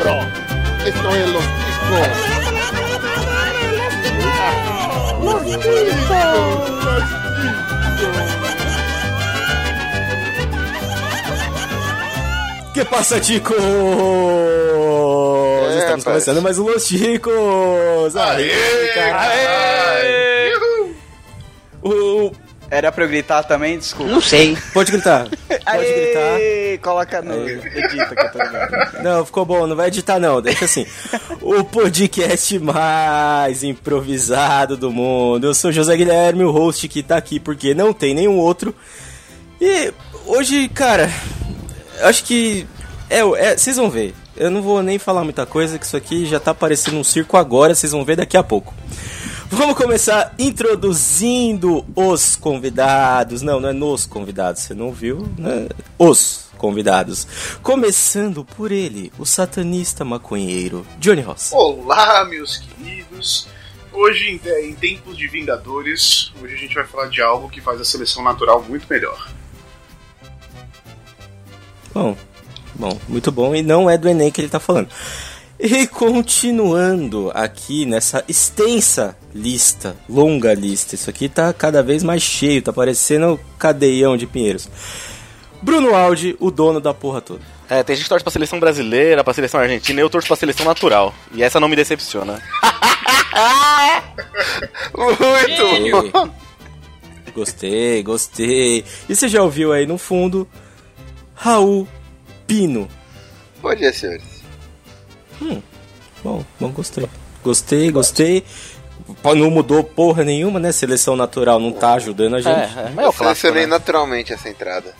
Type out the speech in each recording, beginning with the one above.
bro. Esto es los ticos. Los ticos. Que passa, Ticos? Estamos rapaz. começando mais um Los Ticos! Aê, caralho! O... Era pra eu gritar também? Desculpa. Não sei. Pode gritar. Pode gritar. Aê, Coloca no. Edita que eu tô ligado. Não, ficou bom, não vai editar não, deixa assim. o podcast mais improvisado do mundo. Eu sou José Guilherme, o host que tá aqui porque não tem nenhum outro. E hoje, cara, acho que. É, é, vocês vão ver. Eu não vou nem falar muita coisa, que isso aqui já tá parecendo um circo agora, vocês vão ver daqui a pouco. Vamos começar introduzindo os convidados. Não, não é nos convidados, você não viu, né? Os convidados. Começando por ele, o satanista maconheiro, Johnny Ross. Olá, meus queridos. Hoje, em, em tempos de Vingadores, hoje a gente vai falar de algo que faz a seleção natural muito melhor. Bom, bom, muito bom. E não é do Enem que ele tá falando. E continuando aqui nessa extensa lista, longa lista, isso aqui tá cada vez mais cheio, tá parecendo cadeião de Pinheiros. Bruno Aldi, o dono da porra toda. É, tem gente que torce pra seleção brasileira, pra seleção argentina, eu torço pra seleção natural. E essa não me decepciona. Muito bom. Gostei, gostei. E você já ouviu aí no fundo Raul Pino. Bom dia, senhores. Bom, bom, gostei. Gostei, gostei. Pô, Não mudou porra nenhuma, né? Seleção natural não tá ajudando a gente. É, mas é clássico, Selecionei né? naturalmente essa entrada.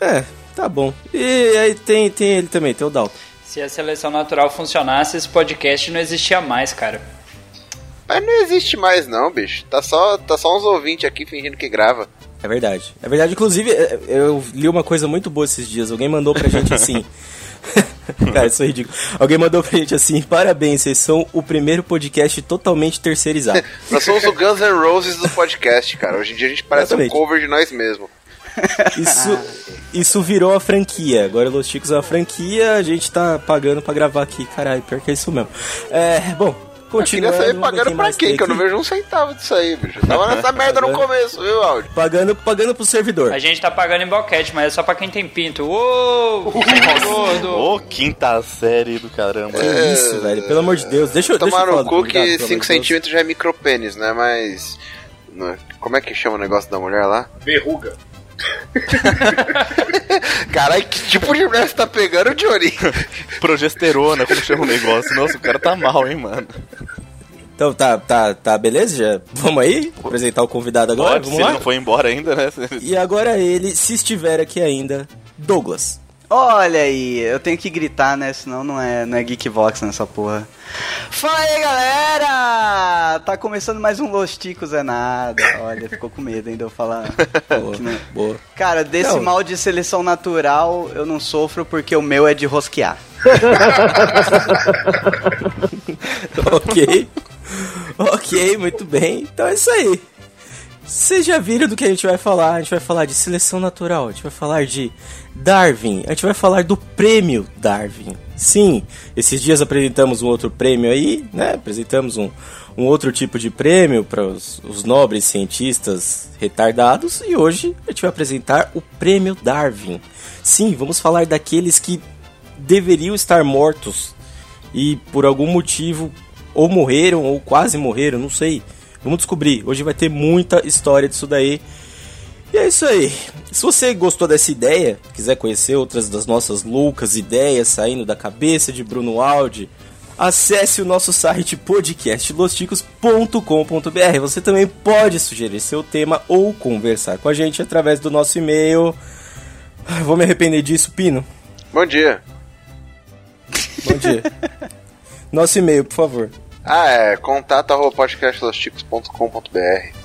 É, tá bom. E aí tem, tem ele também, tem o Dalton. Se a seleção natural funcionasse, esse podcast não existia mais, cara. Mas não existe mais não, bicho. Tá só, tá só uns ouvintes aqui fingindo que grava. É verdade. É verdade. Inclusive, é, eu li uma coisa muito boa esses dias. Alguém mandou pra gente assim. Cara, isso é ridículo. Alguém mandou pra gente assim: parabéns, vocês são o primeiro podcast totalmente terceirizado. Nós somos o Guns N' Roses do podcast, cara. Hoje em dia a gente parece Exatamente. um cover de nós mesmos. Isso, isso virou a franquia. Agora Los Chicos é uma franquia, a gente tá pagando pra gravar aqui. Caralho, pior que é isso mesmo. É, bom, Eu queria saber pagando pra quem, que eu não vejo um centavo disso aí, bicho. Eu Tava nessa merda no começo, viu, Áudio? Pagando, pagando pro servidor. A gente tá pagando em boquete, mas é só pra quem tem pinto. Uou! Ô, quinta série do caramba. Que isso, velho, pelo amor de Deus. Deixa eu deixa eu Tomar no cu que pelo 5 amor de Deus. centímetros já é micropênis, né? Mas. não é- Como é que chama o negócio da mulher lá? Verruga. Caralho, que tipo de mulher você tá pegando, Johnny? Progesterona, como chama o negócio. Nossa, o cara tá mal, hein, mano. Então tá, tá, tá, beleza? Já vamos aí? Apresentar o convidado agora? Pode, se vamos ele lá? não foi embora ainda, né? E agora ele, se estiver aqui ainda, Douglas. Olha aí, eu tenho que gritar, né? Senão não é, não é Geekvox nessa porra. Fala aí, galera! Tá começando mais um Los Ticos é nada. Olha, ficou com medo ainda eu falar. Boa, que não- boa. Cara, desse Não. mal de seleção natural eu não sofro porque o meu é de rosquear. ok. ok, muito bem. Então é isso aí. Vocês já viram do que a gente vai falar? A gente vai falar de seleção natural, a gente vai falar de Darwin, a gente vai falar do prêmio Darwin. Sim, esses dias apresentamos um outro prêmio aí, né? Apresentamos um, um outro tipo de prêmio para os, os nobres cientistas retardados e hoje a gente vai apresentar o prêmio Darwin. Sim, vamos falar daqueles que deveriam estar mortos e por algum motivo ou morreram ou quase morreram, não sei. Vamos descobrir. Hoje vai ter muita história disso daí. E é isso aí. Se você gostou dessa ideia, quiser conhecer outras das nossas loucas ideias saindo da cabeça de Bruno Aldi, acesse o nosso site podcastlosticos.com.br. Você também pode sugerir seu tema ou conversar com a gente através do nosso e-mail. Ah, Vou me arrepender disso, Pino. Bom dia. Bom dia. Nosso e-mail, por favor. Ah, é contato arroba podcastlosticos.com.br.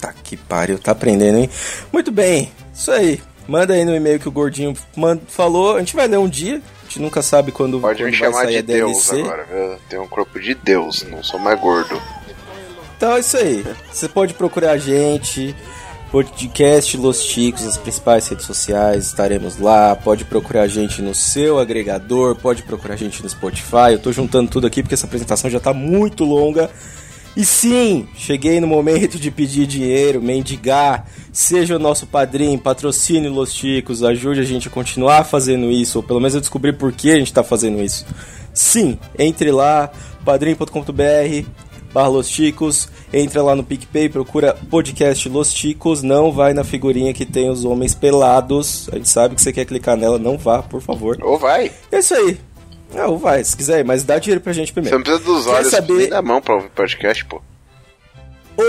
Tá que pariu, tá aprendendo, hein? Muito bem, isso aí. Manda aí no e-mail que o Gordinho manda- falou. A gente vai ler um dia. A gente nunca sabe quando, Pode quando me chamar de Deus agora, viu? Tenho um corpo de Deus, não sou mais gordo. Então é isso aí. Você pode procurar a gente Podcast Los Chicos nas principais redes sociais, estaremos lá. Pode procurar a gente no seu agregador, pode procurar a gente no Spotify. Eu tô juntando tudo aqui porque essa apresentação já tá muito longa. E sim, cheguei no momento de pedir dinheiro, mendigar. Seja o nosso padrinho, patrocine Los Chicos, ajude a gente a continuar fazendo isso, ou pelo menos a descobrir por que a gente tá fazendo isso. Sim, entre lá, padrim.com.br barra Los Chicos, entra lá no PicPay, procura podcast Los Chicos, não vai na figurinha que tem os homens pelados, a gente sabe que você quer clicar nela, não vá, por favor. Ou vai. É isso aí. Ah, ou vai, se quiser, mas dá dinheiro pra gente Você primeiro. não precisa dos olhos saber- nem da mão pra ouvir podcast, pô.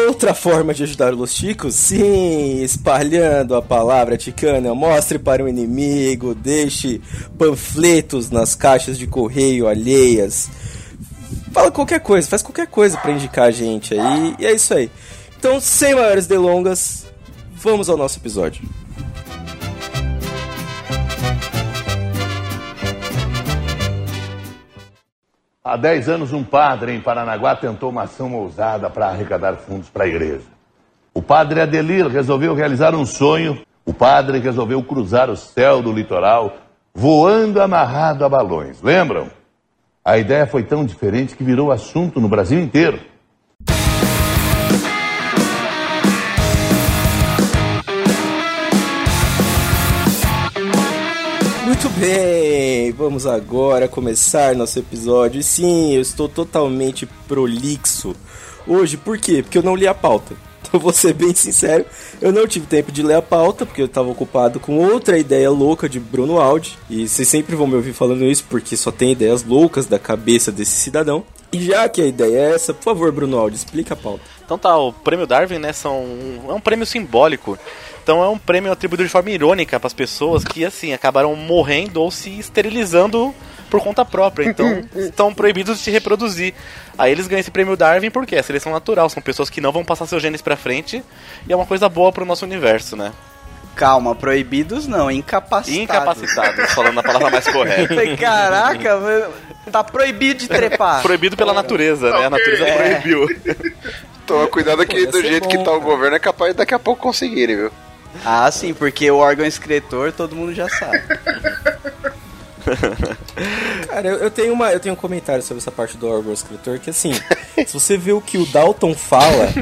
Outra forma de ajudar os Chicos, sim, espalhando a palavra ticana. Mostre para o inimigo, deixe panfletos nas caixas de correio alheias. Fala qualquer coisa, faz qualquer coisa para indicar a gente aí. E é isso aí. Então, sem maiores delongas, vamos ao nosso episódio. Há 10 anos, um padre em Paranaguá tentou uma ação ousada para arrecadar fundos para a igreja. O padre Adelir resolveu realizar um sonho. O padre resolveu cruzar o céu do litoral voando amarrado a balões. Lembram? A ideia foi tão diferente que virou assunto no Brasil inteiro. Muito bem, vamos agora começar nosso episódio. Sim, eu estou totalmente prolixo hoje, por quê? Porque eu não li a pauta. Então, vou ser bem sincero, eu não tive tempo de ler a pauta, porque eu estava ocupado com outra ideia louca de Bruno Aldi. E vocês sempre vão me ouvir falando isso, porque só tem ideias loucas da cabeça desse cidadão. E já que a ideia é essa, por favor, Bruno Aldi, explica a pauta. Então tá, o prêmio Darwin, né, são, é um prêmio simbólico. Então é um prêmio atribuído de forma irônica para as pessoas que, assim, acabaram morrendo ou se esterilizando por conta própria. Então estão proibidos de se reproduzir. Aí eles ganham esse prêmio Darwin porque é seleção natural. São pessoas que não vão passar seus genes pra frente e é uma coisa boa pro nosso universo, né? Calma, proibidos não, incapacitados. Incapacitados, falando a palavra mais correta. Caraca, tá proibido de trepar. Proibido pela natureza, né? A natureza É. proibiu. Toma cuidado que do jeito bom, que tá o cara. governo é capaz de daqui a pouco conseguirem, viu? Ah, sim, porque o órgão excretor todo mundo já sabe. Cara, eu, eu tenho uma, eu tenho um comentário sobre essa parte do órgão escritor que assim, se você vê o que o Dalton fala,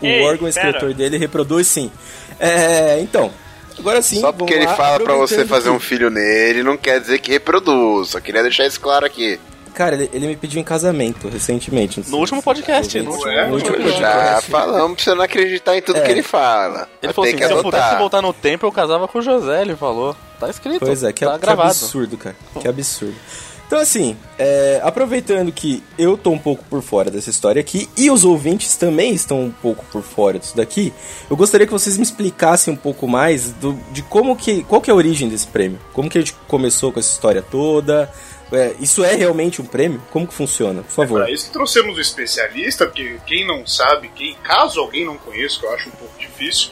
o Ei, órgão pera. escritor dele reproduz sim. É, então, agora sim. Só porque vamos ele lá, fala pra você fazer um filho nele, não quer dizer que reproduz. Só queria deixar isso claro aqui. Cara, ele, ele me pediu em casamento recentemente. No último podcast, no último- no último Ué, Já podcast. falamos pra você não acreditar em tudo É. que ele fala. Ele falou assim, que se eu pudesse adotar. voltar no tempo, eu casava com o José, ele falou. Tá escrito, Pois é, que, tá que gravado. absurdo, cara. Que absurdo. Então, assim, é, aproveitando que eu tô um pouco por fora dessa história aqui e os ouvintes também estão um pouco por fora disso daqui, eu gostaria que vocês me explicassem um pouco mais do, de como que. qual que é a origem desse prêmio? Como que a gente começou com essa história toda? É, isso é realmente um prêmio? Como que funciona? Por favor. Para isso que trouxemos o especialista, porque quem não sabe, quem, caso alguém não conheça, que eu acho um pouco difícil,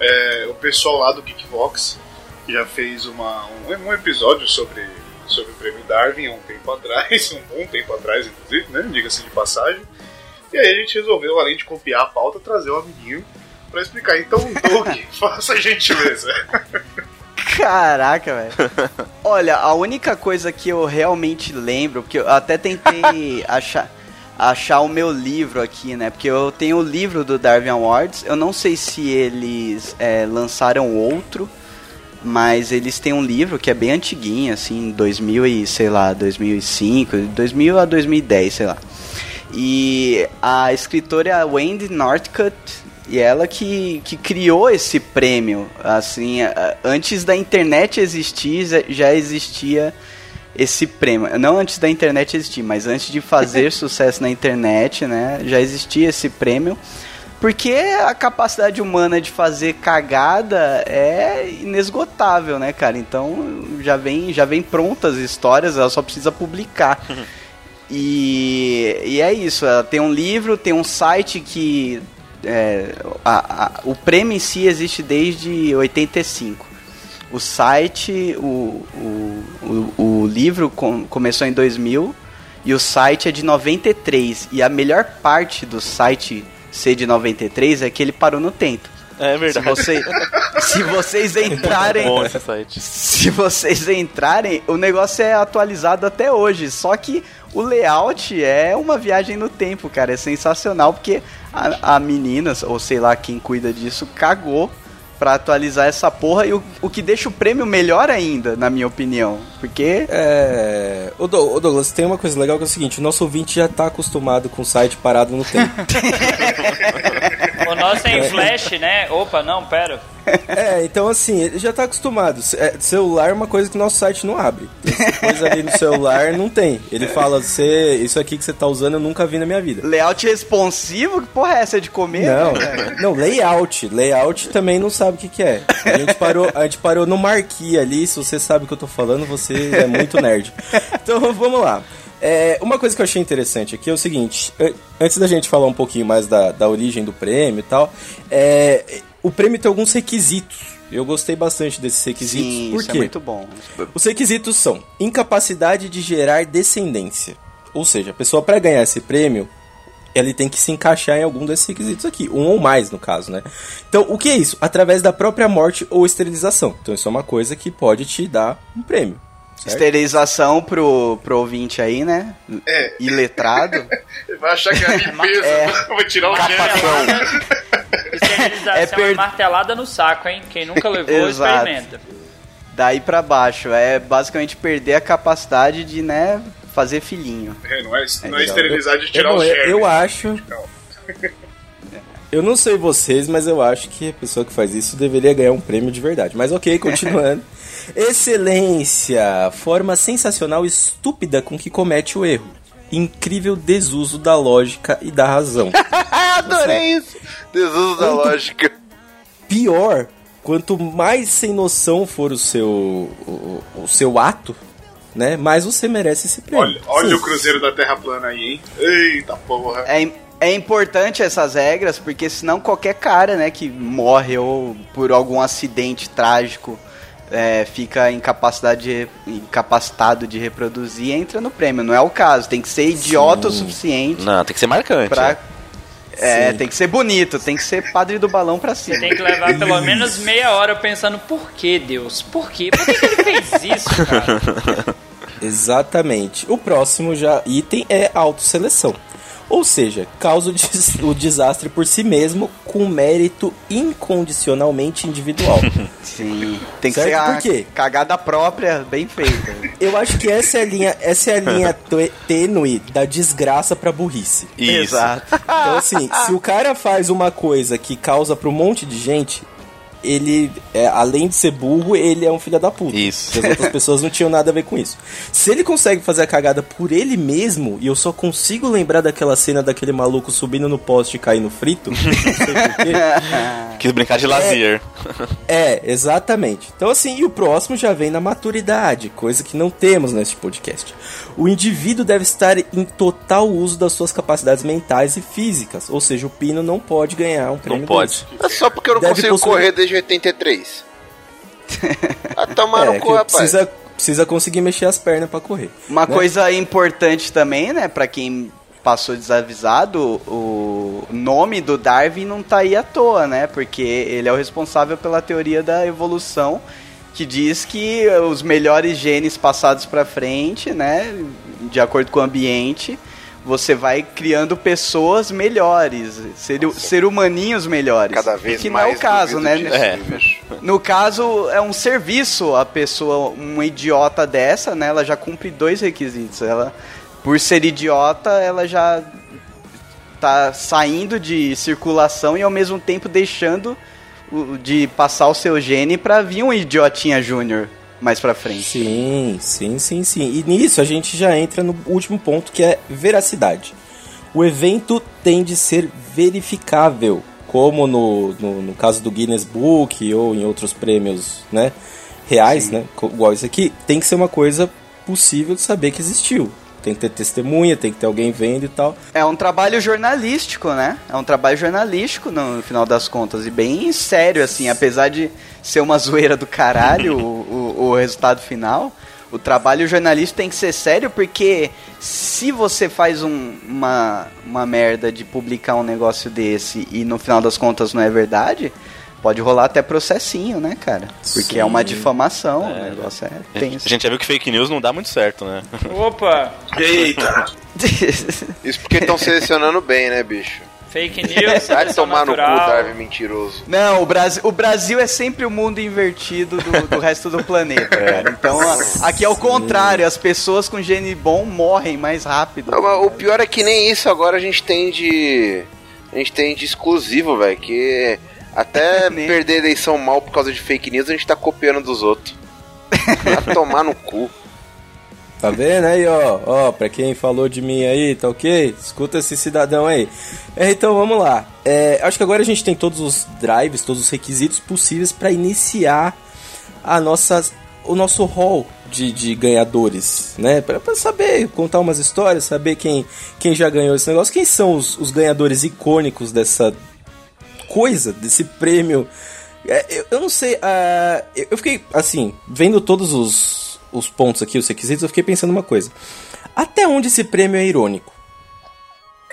é o pessoal lá do Geekvox que já fez uma, um, um episódio sobre, sobre o prêmio Darwin há um tempo atrás, um bom tempo atrás, inclusive, né? Diga-se de passagem. E aí a gente resolveu, além de copiar a pauta, trazer o amiguinho para explicar. Então, Doug, faça a gentileza. Caraca, velho. Olha, a única coisa que eu realmente lembro, porque eu até tentei achar, achar o meu livro aqui, né? Porque eu tenho o livro do Darwin Awards. Eu não sei se eles é, lançaram outro, mas eles têm um livro que é bem antiguinho, assim, 2000 e, sei lá, 2005, 2000 a 2010, sei lá. E a escritora é Wendy Northcutt, e ela que, que criou esse prêmio. Assim, antes da internet existir, já- já existia esse prêmio. Não antes da internet existir, mas antes de fazer sucesso na internet, né? Já existia esse prêmio. Porque a capacidade humana de fazer cagada é inesgotável, né, cara? Então já vem, já vem prontas as histórias, ela só precisa publicar. E, e é isso, ela tem um livro, tem um site que. É, a- a- o prêmio em si existe desde 85. O site, o, o, o, o livro com- começou em 2000 e o site é de 93. E a melhor parte do site ser de 93 é que ele parou no tempo. É Se, verdade. você, se vocês entrarem. Bom esse site. Se vocês entrarem, o negócio é atualizado até hoje. Só que o layout é uma viagem no tempo, cara. É sensacional porque a, a menina, ou sei lá quem cuida disso, cagou pra atualizar essa porra. E o, o que deixa o prêmio melhor ainda, na minha opinião. Porque. É. Ô, Douglas, tem uma coisa legal que é o seguinte: o nosso ouvinte já tá acostumado com o site parado no tempo. O nosso é em flash, né? Opa, não, pera. é, então assim, ele já tá acostumado. É, celular é uma coisa que o nosso site não abre. Essa coisa ali no celular não tem. Ele fala, você, isso aqui que você tá usando eu nunca vi na minha vida. Layout responsivo? Que porra é essa de comer? Não, cara? não, layout. Layout também não sabe o que, que é. A gente, parou, a gente parou no marquee ali. Se você sabe o que eu tô falando, você é muito nerd. Então vamos lá. É, uma coisa que eu achei interessante aqui é o seguinte: an- antes da gente falar um pouquinho mais da, da origem do prêmio e tal, é, o prêmio tem alguns requisitos. Eu gostei bastante desses requisitos. Sim, Por isso quê? é muito bom. Os requisitos são incapacidade de gerar descendência. Ou seja, a pessoa para ganhar esse prêmio, ele tem que se encaixar em algum desses requisitos aqui, um ou mais no caso, né? Então, o que é isso? Através da própria morte ou esterilização. Então, isso é uma coisa que pode te dar um prêmio. certo? Esterilização pro, pro ouvinte aí, né? É. Iletrado. Ele vai achar que é a limpeza, É. vai tirar o gel. Esterilização É é, per- martelada no saco, hein? Quem nunca levou, experimenta. Daí pra baixo. É basicamente perder a capacidade de, né, fazer filhinho. É, não é, não é esterilizar de tirar eu, o eu, eu acho. Eu não sei vocês, mas eu acho que a pessoa que faz isso deveria ganhar um prêmio de verdade. Mas ok, continuando. Excelência! Forma sensacional e estúpida com que comete o erro. Incrível desuso da lógica e da razão. Adorei isso. Desuso da Quanto- lógica. Pior, quanto mais sem noção for o seu, o, o seu ato, né? Mais você merece esse prêmio. Olha, olha o Cruzeiro da Terra plana aí, hein? Eita porra. É, é importante essas regras, porque senão qualquer cara, né, que morre ou por algum acidente trágico é, fica incapacidade de- incapacitado de reproduzir, entra no prêmio. Não é o caso. Tem que ser idiota o suficiente Não, tem que ser marcante. pra. É, Sim. tem que ser bonito, tem que ser padre do balão pra cima. Você tem que levar pelo menos meia hora pensando, por que Deus? Por quê? Por que, que ele fez isso, cara? Exatamente. O próximo já item é autoseleção. Ou seja, causa o, des- o desastre por si mesmo com mérito incondicionalmente individual. Sim. Tem que Certo? ser a Por quê? cagada própria, bem feita. Eu acho que essa é a linha, essa é a linha tê- tênue da desgraça pra burrice. Isso. Exato. Então assim, se o cara faz uma coisa que causa pra um monte de gente, ele, é, além de ser burro, ele é um filho da puta. Isso. Porque as outras pessoas não tinham nada a ver com isso. Se ele consegue fazer a cagada por ele mesmo, e eu só consigo lembrar daquela cena daquele maluco subindo no poste e caindo frito, não sei porquê. Quis brincar de lazer. É, exatamente. Então, assim, e o próximo já vem na maturidade, coisa que não temos neste podcast. O indivíduo deve estar em total uso das suas capacidades mentais e físicas, ou seja, o Pino não pode ganhar um prêmio Não pode. desse. É só porque eu não Deve consigo possuir- correr desde 83. Ah, tomar É, no cu, rapaz. precisa, precisa conseguir mexer as pernas pra correr. Uma né? coisa importante também, né, pra quem passou desavisado, o nome do Darwin não tá aí à toa, né? Porque ele é o responsável pela teoria da evolução, que diz que os melhores genes passados pra frente, né, de acordo com o ambiente, você vai criando pessoas melhores, ser, ser humaninhos melhores. Cada vez que mais. não é o caso, né? disso, É. No caso, é um serviço a pessoa, uma idiota dessa, né? Ela já cumpre dois requisitos. Ela, por ser idiota, ela já tá saindo de circulação e ao mesmo tempo deixando de passar o seu gene pra vir um idiotinha júnior mais pra frente. Sim, sim, sim, sim. E nisso a gente já entra no último ponto que é veracidade. O evento tem de ser verificável, como no, no, no caso do Guinness Book ou em outros prêmios né, reais, né, igual esse aqui, tem que ser uma coisa possível de saber que existiu. Tem que ter testemunha, tem que ter alguém vendo e tal. É um trabalho jornalístico, né? É um trabalho jornalístico no final das contas. E bem sério, assim. Apesar de ser uma zoeira do caralho o, o, o resultado final, o trabalho jornalístico tem que ser sério porque se você faz um- uma, uma merda de publicar um negócio desse e no final das contas não é verdade, pode rolar até processinho, né, cara? Porque Sim. é uma difamação, o negócio é A tenso. gente já viu que fake news não dá muito certo, né? Opa, Eita! Isso porque estão selecionando bem, né, bicho? fake news, Vai tomar no cu, natural. Darwin mentiroso. Não, o Brasil, o Brasil é sempre o mundo invertido do, do resto do planeta, cara. Então, a- aqui é o contrário, as pessoas com gene bom morrem mais rápido. Não, o pior é que nem isso agora a gente tem de. A gente tem de exclusivo, velho. Que até Nem. perder a eleição mal por causa de fake news, a gente tá copiando dos outros. Vai tomar no cu. Tá vendo aí, ó? Ó, pra quem falou de mim aí, tá ok? Escuta esse cidadão aí. É, então vamos lá. É, acho que agora a gente tem todos os drives, todos os requisitos possíveis pra iniciar a nossa, o nosso hall de, de ganhadores, né? Pra, pra saber, contar umas histórias, saber quem, quem já ganhou esse negócio, quem são os, os ganhadores icônicos dessa coisa, desse prêmio. É, eu, eu não sei, ah, eu fiquei, assim, vendo todos os, os pontos aqui, os requisitos, eu fiquei pensando uma coisa. Até onde esse prêmio é irônico?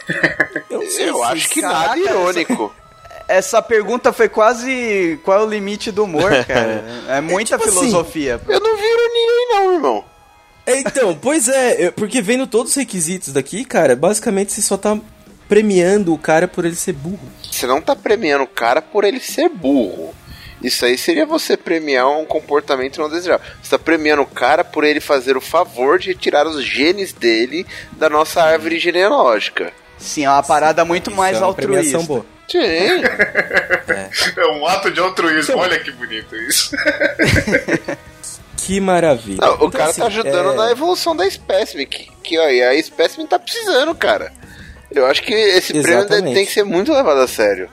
Eu, não sei Eu se- acho que Caraca, nada irônico. Essa pergunta foi quase qual é o limite do humor, cara. É muita tipo assim, filosofia. Eu não vi ironia aí, não, irmão. É, Então, pois é, porque vendo todos os requisitos daqui, cara, basicamente você só tá premiando o cara por ele ser burro. Você não tá premiando o cara por ele ser burro. Isso aí seria você premiar um comportamento não desejável. Você tá premiando o cara por ele fazer o favor de retirar os genes dele da nossa árvore genealógica. Sim, é uma parada muito mais é altruísta. boa. Sim. É um ato de altruísmo. Olha que bonito isso. Que maravilha. Não, o Então, cara assim, tá ajudando é- na evolução da espécime. Que, que ó, e a espécime tá precisando, cara. Eu acho que esse prêmio Exatamente. tem que ser muito levado a sério.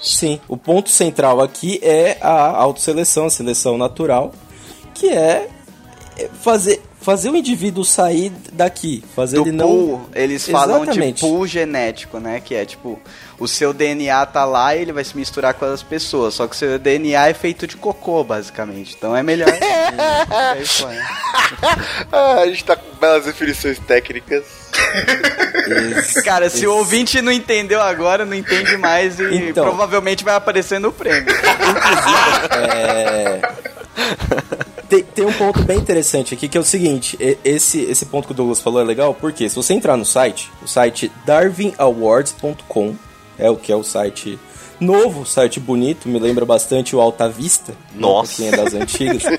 Sim, o ponto central aqui é a autoseleção, a seleção natural, que é é fazer, fazer o indivíduo sair daqui, fazer Do ele não... pool, eles falam Exatamente. de pool genético, né? Que é tipo, o seu DNA tá lá e ele vai se misturar com as pessoas. Só que o seu DNA é feito de cocô, basicamente. Então é melhor. É isso aí. Ah, a gente tá com belas definições técnicas. Ex- Cara, se o ouvinte não entendeu agora, não entende mais e Então. provavelmente vai aparecer no prêmio. tem, tem um ponto bem interessante aqui que é o seguinte: esse, esse ponto que o Douglas falou é legal, porque se você entrar no site, o site darwinawards.com, é o que é o site novo, site bonito, me lembra bastante o Alta Vista, Nossa. quem é das antigas.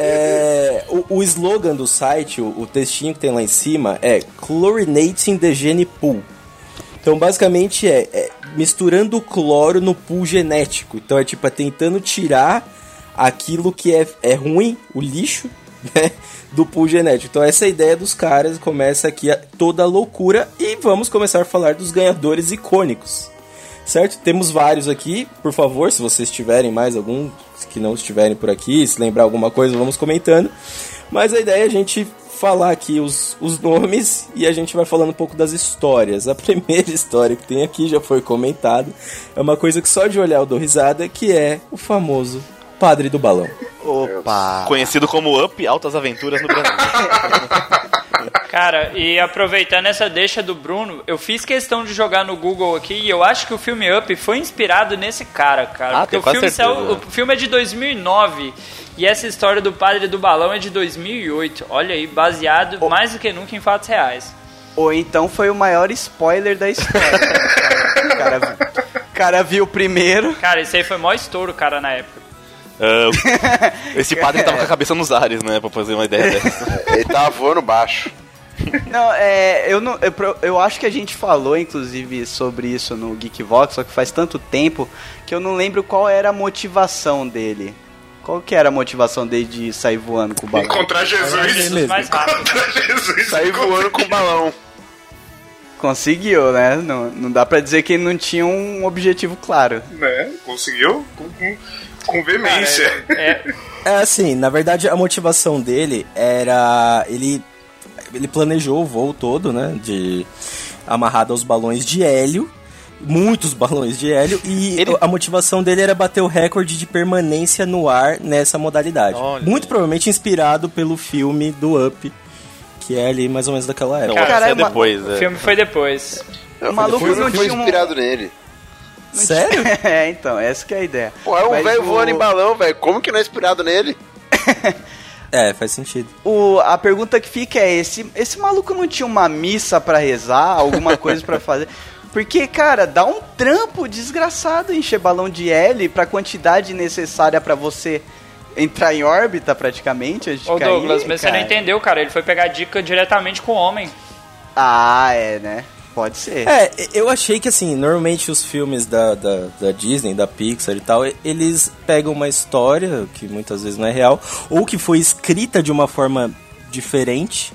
É, o, o slogan do site, o, o textinho que tem lá em cima é Chlorinating the Gene Pool. Então, basicamente, é, é misturando o cloro no pool genético. Então, é tipo, é tentando tirar aquilo que é, é ruim, o lixo, né, do pool genético. Então, essa é ideia dos caras. Começa aqui a, toda a loucura. E vamos começar a falar dos ganhadores icônicos. Certo? Temos vários aqui. Por favor, se vocês tiverem mais algum que não estiverem por aqui, se lembrar alguma coisa, vamos comentando. Mas a ideia é a gente falar aqui os, os nomes e a gente vai falando um pouco das histórias. A primeira história que tem aqui já foi comentada. É uma coisa que só de olhar eu dou risada, que é o famoso Padre do Balão. Opa! Conhecido como Up Altas Aventuras no Brasil. Cara, e aproveitando essa deixa do Bruno, eu fiz questão de jogar no Google aqui e eu acho que o filme Up foi inspirado nesse cara, cara. Ah, porque o quase filme, saiu- o filme é de 2009 e essa história do padre do balão é de 2008. Olha aí, baseado mais do que nunca em fatos reais. Ou então foi o maior spoiler da história. o, cara, o cara viu primeiro. Cara, esse aí foi o maior estouro, cara, na época. Ah, esse padre tava com a cabeça nos ares, né? Pra fazer uma ideia dessa. Ele tava voando baixo. Não, é. Eu, não, eu, eu acho que a gente falou, inclusive, sobre isso no Geekvox, só que faz tanto tempo que eu não lembro qual era a motivação dele. Qual que era a motivação dele de sair voando com o balão? Encontrar Jesus. Jesus mais rápido. Encontrar Jesus. Sair voando com o balão. Conseguiu, né? Não, não dá pra dizer que ele não tinha um objetivo claro. Né? Conseguiu com, com, com veemência. É, É assim, na verdade a motivação dele era. Ele, ele planejou o voo todo, né? De. Amarrado aos balões de hélio. Muitos balões de hélio. E Ele- a motivação dele era bater o recorde de permanência no ar nessa modalidade. Olha. Muito provavelmente inspirado pelo filme do Up. Que é ali mais ou menos daquela Não, época. Cara, é é uma- depois. o é. filme foi depois. O maluco o filme não foi tinha um- inspirado nele. Sério? É, então, essa que é a ideia. Pô, é um velho o- voando em balão, velho. Como que não é inspirado nele? É, faz sentido. O, a pergunta que fica é: esse, esse maluco não tinha uma missa pra rezar, alguma coisa pra fazer? Porque, cara, dá um trampo desgraçado encher balão de L pra quantidade necessária pra você entrar em órbita praticamente. Ô cair, Douglas, mas você cara. não entendeu, cara. Ele foi pegar dica diretamente com o homem. Ah, é, né? Pode ser. É, eu achei que assim, normalmente os filmes da, da, da Disney, da Pixar e tal, eles pegam uma história que muitas vezes não é real, ou que foi escrita de uma forma diferente,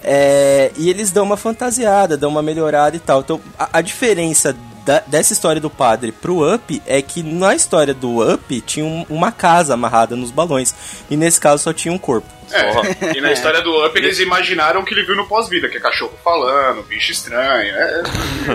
é, e eles dão uma fantasiada, dão uma melhorada e tal. Então, a, a diferença da- dessa história do padre pro Up é que na história do Up tinha um- uma casa amarrada nos balões, e nesse caso só tinha um corpo. É, e na história do Up eles imaginaram o que ele viu no pós-vida, que é cachorro falando, bicho estranho. é-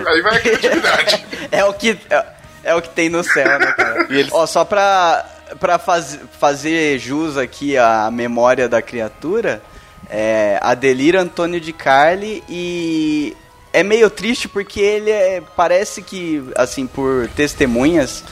aí vai a criatividade. É o que é, é o que tem no céu, né, cara? Ó, só pra, pra faz, fazer jus aqui à memória da criatura, é Adelir Antônio de Carli e é meio triste porque ele é, parece que, assim, por testemunhas,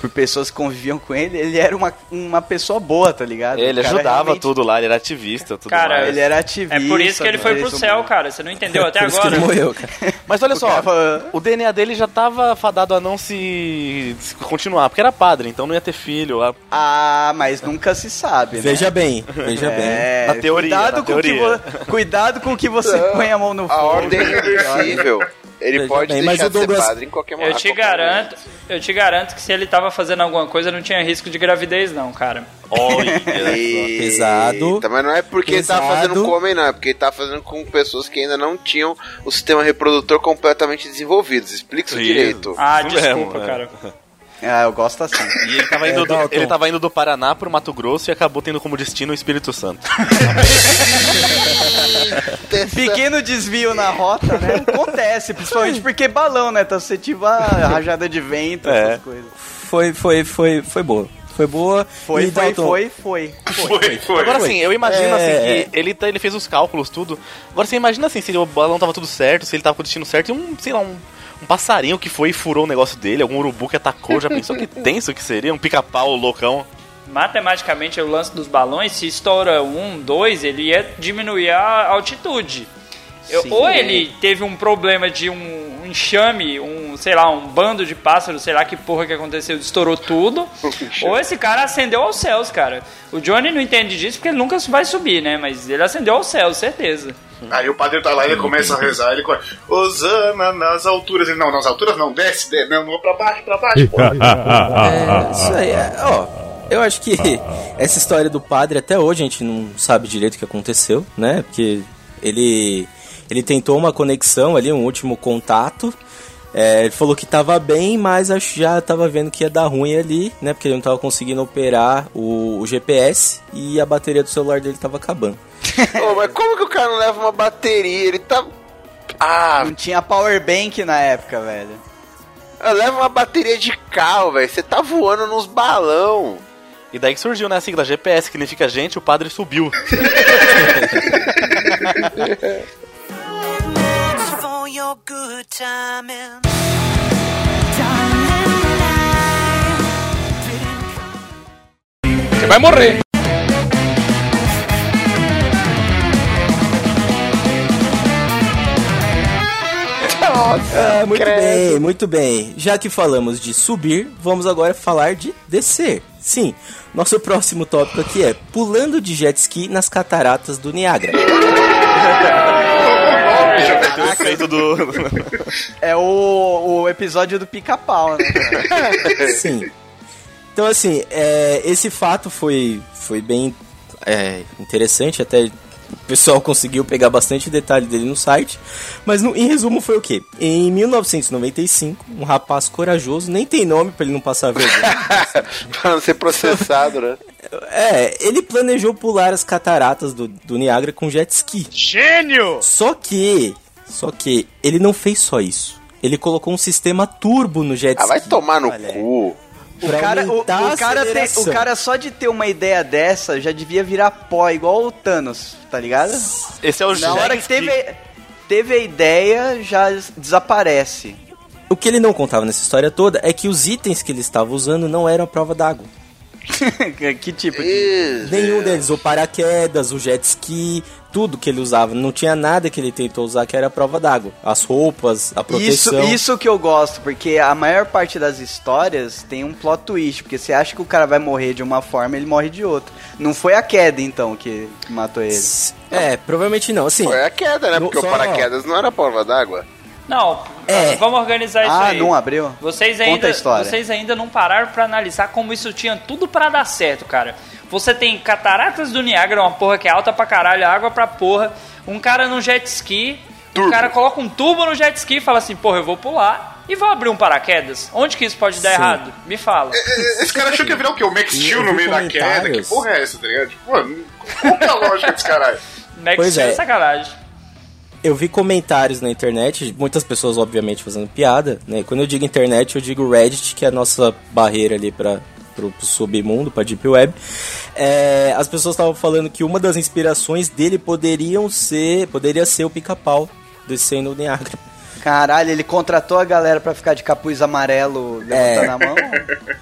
por pessoas que conviviam com ele, ele era uma, uma pessoa boa, tá ligado? Ele O ajudava realmente- tudo lá, ele era ativista, tudo Cara, mais. Ele era ativista. É por isso que ele foi pro céu, cara. Você não entendeu até Por isso que agora. ele morreu, cara. Mas olha só, cara o DNA dele já tava fadado a não se, se continuar, porque era padre, então não ia ter filho. A- Ah, mas nunca se sabe, né? Veja bem, veja bem. É, Na teoria, Cuidado, na com o que teoria. vo- cuidado com o que você põe a mão no fogo. A ordem é. Ele Veja pode bem, mas deixar o de ser Douglas- padre em qualquer Eu momento. te garanto, eu te garanto que se ele tava fazendo alguma coisa, não tinha risco de gravidez, não, cara. Olha, Pesado. Mas não é porque ele tava Pesado. fazendo com homem, não. É porque ele tava fazendo com pessoas que ainda não tinham o sistema reprodutor completamente desenvolvido. Explica isso Isso. direito. Ah, desculpa, é. cara. Ah, eu gosto assim. E ele tava, indo É, do, Dalton. ele tava indo do Paraná pro Mato Grosso e acabou tendo como destino o Espírito Santo. Pequeno desvio na rota, né? Acontece, principalmente porque balão, né? Tá suscetível a rajada de vento, É. essas coisas. Foi, foi, foi, foi boa. Foi boa. Foi, E, foi, foi, foi. Foi, foi. Agora sim, eu imagino É, assim é. que ele, tá- ele fez os cálculos, tudo. Agora você imagina assim, se o balão tava tudo certo, se ele tava com o destino certo, e um, sei lá, um, um passarinho que foi e furou o negócio dele, algum urubu que atacou, já pensou que tenso que seria? Um pica-pau loucão. Matematicamente, o lance dos balões, se estoura um, dois, ele ia diminuir a altitude. Sim. ou ele teve um problema de um enxame, um, sei lá, um bando de pássaros, sei lá que porra que aconteceu, estourou tudo. ou esse cara acendeu aos céus, cara. O Johnny não entende disso porque ele nunca vai subir, né? Mas ele acendeu aos céus, certeza. Aí o padre tá lá e ele começa a rezar, ele começa, Osana nas alturas. Ele, não, nas alturas não, desce, desce não, não, pra baixo, pra baixo, pô. É, isso aí, é, ó. Eu acho que essa história do padre, até hoje a gente não sabe direito o que aconteceu, né? Porque ele, ele tentou uma conexão ali, um último contato. É, ele falou que tava bem, mas acho que já tava vendo que ia dar ruim ali, né? Porque ele não tava conseguindo operar o, o GPS e a bateria do celular dele tava acabando. Ô, mas como que o cara não leva uma bateria? Ele tá. Ah, Não tinha power bank na época, velho. leva uma bateria de carro, velho. Você tá voando nos balão. E daí que surgiu, né, a sigla GPS, que significa gente, o padre subiu. Você vai morrer. Ah, muito bem, muito bem. Já que falamos de subir, vamos agora falar de descer. Sim, nosso próximo tópico aqui é pulando de jet ski nas cataratas do Niágara. o efeito do. É o, o episódio do pica-pau, né? cara? Sim. Então, assim, é, esse fato foi, foi bem é, interessante, até pessoal conseguiu pegar bastante detalhe dele no site. Mas, no- em resumo, foi o quê? Em 1995, um rapaz corajoso, nem tem nome pra ele não passar vergonha. pra não ser processado, né? É, ele planejou pular as cataratas do, do Niágara com jet ski. Gênio! Só que, só que ele não fez só isso. Ele colocou um sistema turbo no jet Ah, ski. vai tomar no Olha cu. O cara, o, o cara tem- o cara só de ter uma ideia dessa já devia virar pó, igual o Thanos, tá ligado? Esse é o Na hora que teve, teve a ideia, já desaparece. o que ele não contava nessa história toda é que os itens que ele estava usando não eram a prova d'água. que tipo de. Nenhum deles, o paraquedas, o jet ski, tudo que ele usava. Não tinha nada que ele tentou usar que era prova d'água. As roupas, a Isso, proteção. isso que eu gosto, porque a maior parte das histórias tem um plot twist, porque você acha que o cara vai morrer de uma forma, ele morre de outra. Não foi a queda, então, que, matou ele. É, provavelmente não. Assim, Foi a queda, né? Porque só- o paraquedas não era prova d'água. Não, É. vamos organizar isso Ah, aí. não abriu? Vocês Conta ainda, a história. vocês ainda não pararam pra analisar como isso tinha tudo pra dar certo, cara. Você tem cataratas do Niágara, uma porra que é alta pra caralho, água pra porra. Um cara no jet ski, o cara coloca um tubo no jet ski e fala assim, porra, eu vou pular e vou abrir um paraquedas. Onde que isso pode dar Sim. errado? Me fala. Esse cara achou que ia virar o quê? O Max Steel eu no meio da queda? Que porra é essa, tá ligado? Tipo, mano, qual que é a lógica desse caralho? Max Steel é. é sacanagem. Eu vi comentários na internet, muitas pessoas obviamente fazendo piada, né? Quando eu digo internet, eu digo Reddit, que é a nossa barreira ali para pro, pro submundo, pra Deep Web. É, as pessoas estavam falando que uma das inspirações dele poderiam ser, poderia ser o pica-pau descendo o Niagara. Caralho, ele contratou a galera pra ficar de capuz amarelo levantando É. a mão?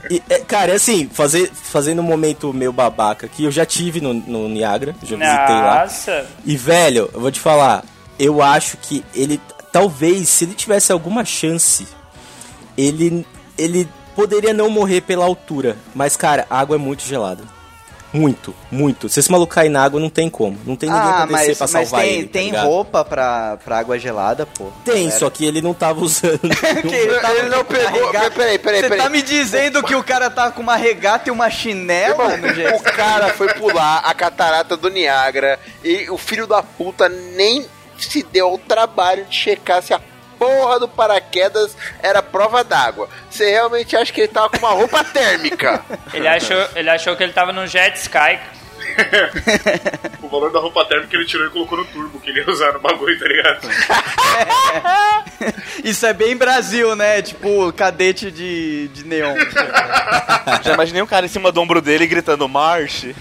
E, é, cara, assim, fazer, fazendo um momento meio babaca aqui, eu já tive no, no Niagara, já visitei lá. Nossa. E, velho, eu vou te falar, eu acho que ele, talvez, se ele tivesse alguma chance, ele, ele poderia não morrer pela altura. Mas, cara, a água é muito gelada. Muito, muito. Se esse maluco cair na água, não tem como. Não tem ninguém Ah, pra descer mas, pra mas salvar tem, ele. tá tem ligado? roupa pra, pra água gelada, pô. Tem, Galera. só que ele não tava usando. Que ele, tava Ele não pegou- regata- peraí, peraí, Você peraí. tá me dizendo que o cara tá com uma regata e uma chinela no O cara foi pular a catarata do Niágara e o filho da puta nem se deu ao trabalho de checar se a porra do paraquedas era prova d'água. Você realmente acha que ele tava com uma roupa térmica? Ele achou, ele achou que ele tava no jet sky. O valor da roupa térmica ele tirou e colocou no turbo, que ele ia usar no bagulho, tá ligado? Isso é bem Brasil, né? Tipo, cadete de, de neon. Já imaginei um cara em cima do ombro dele gritando March.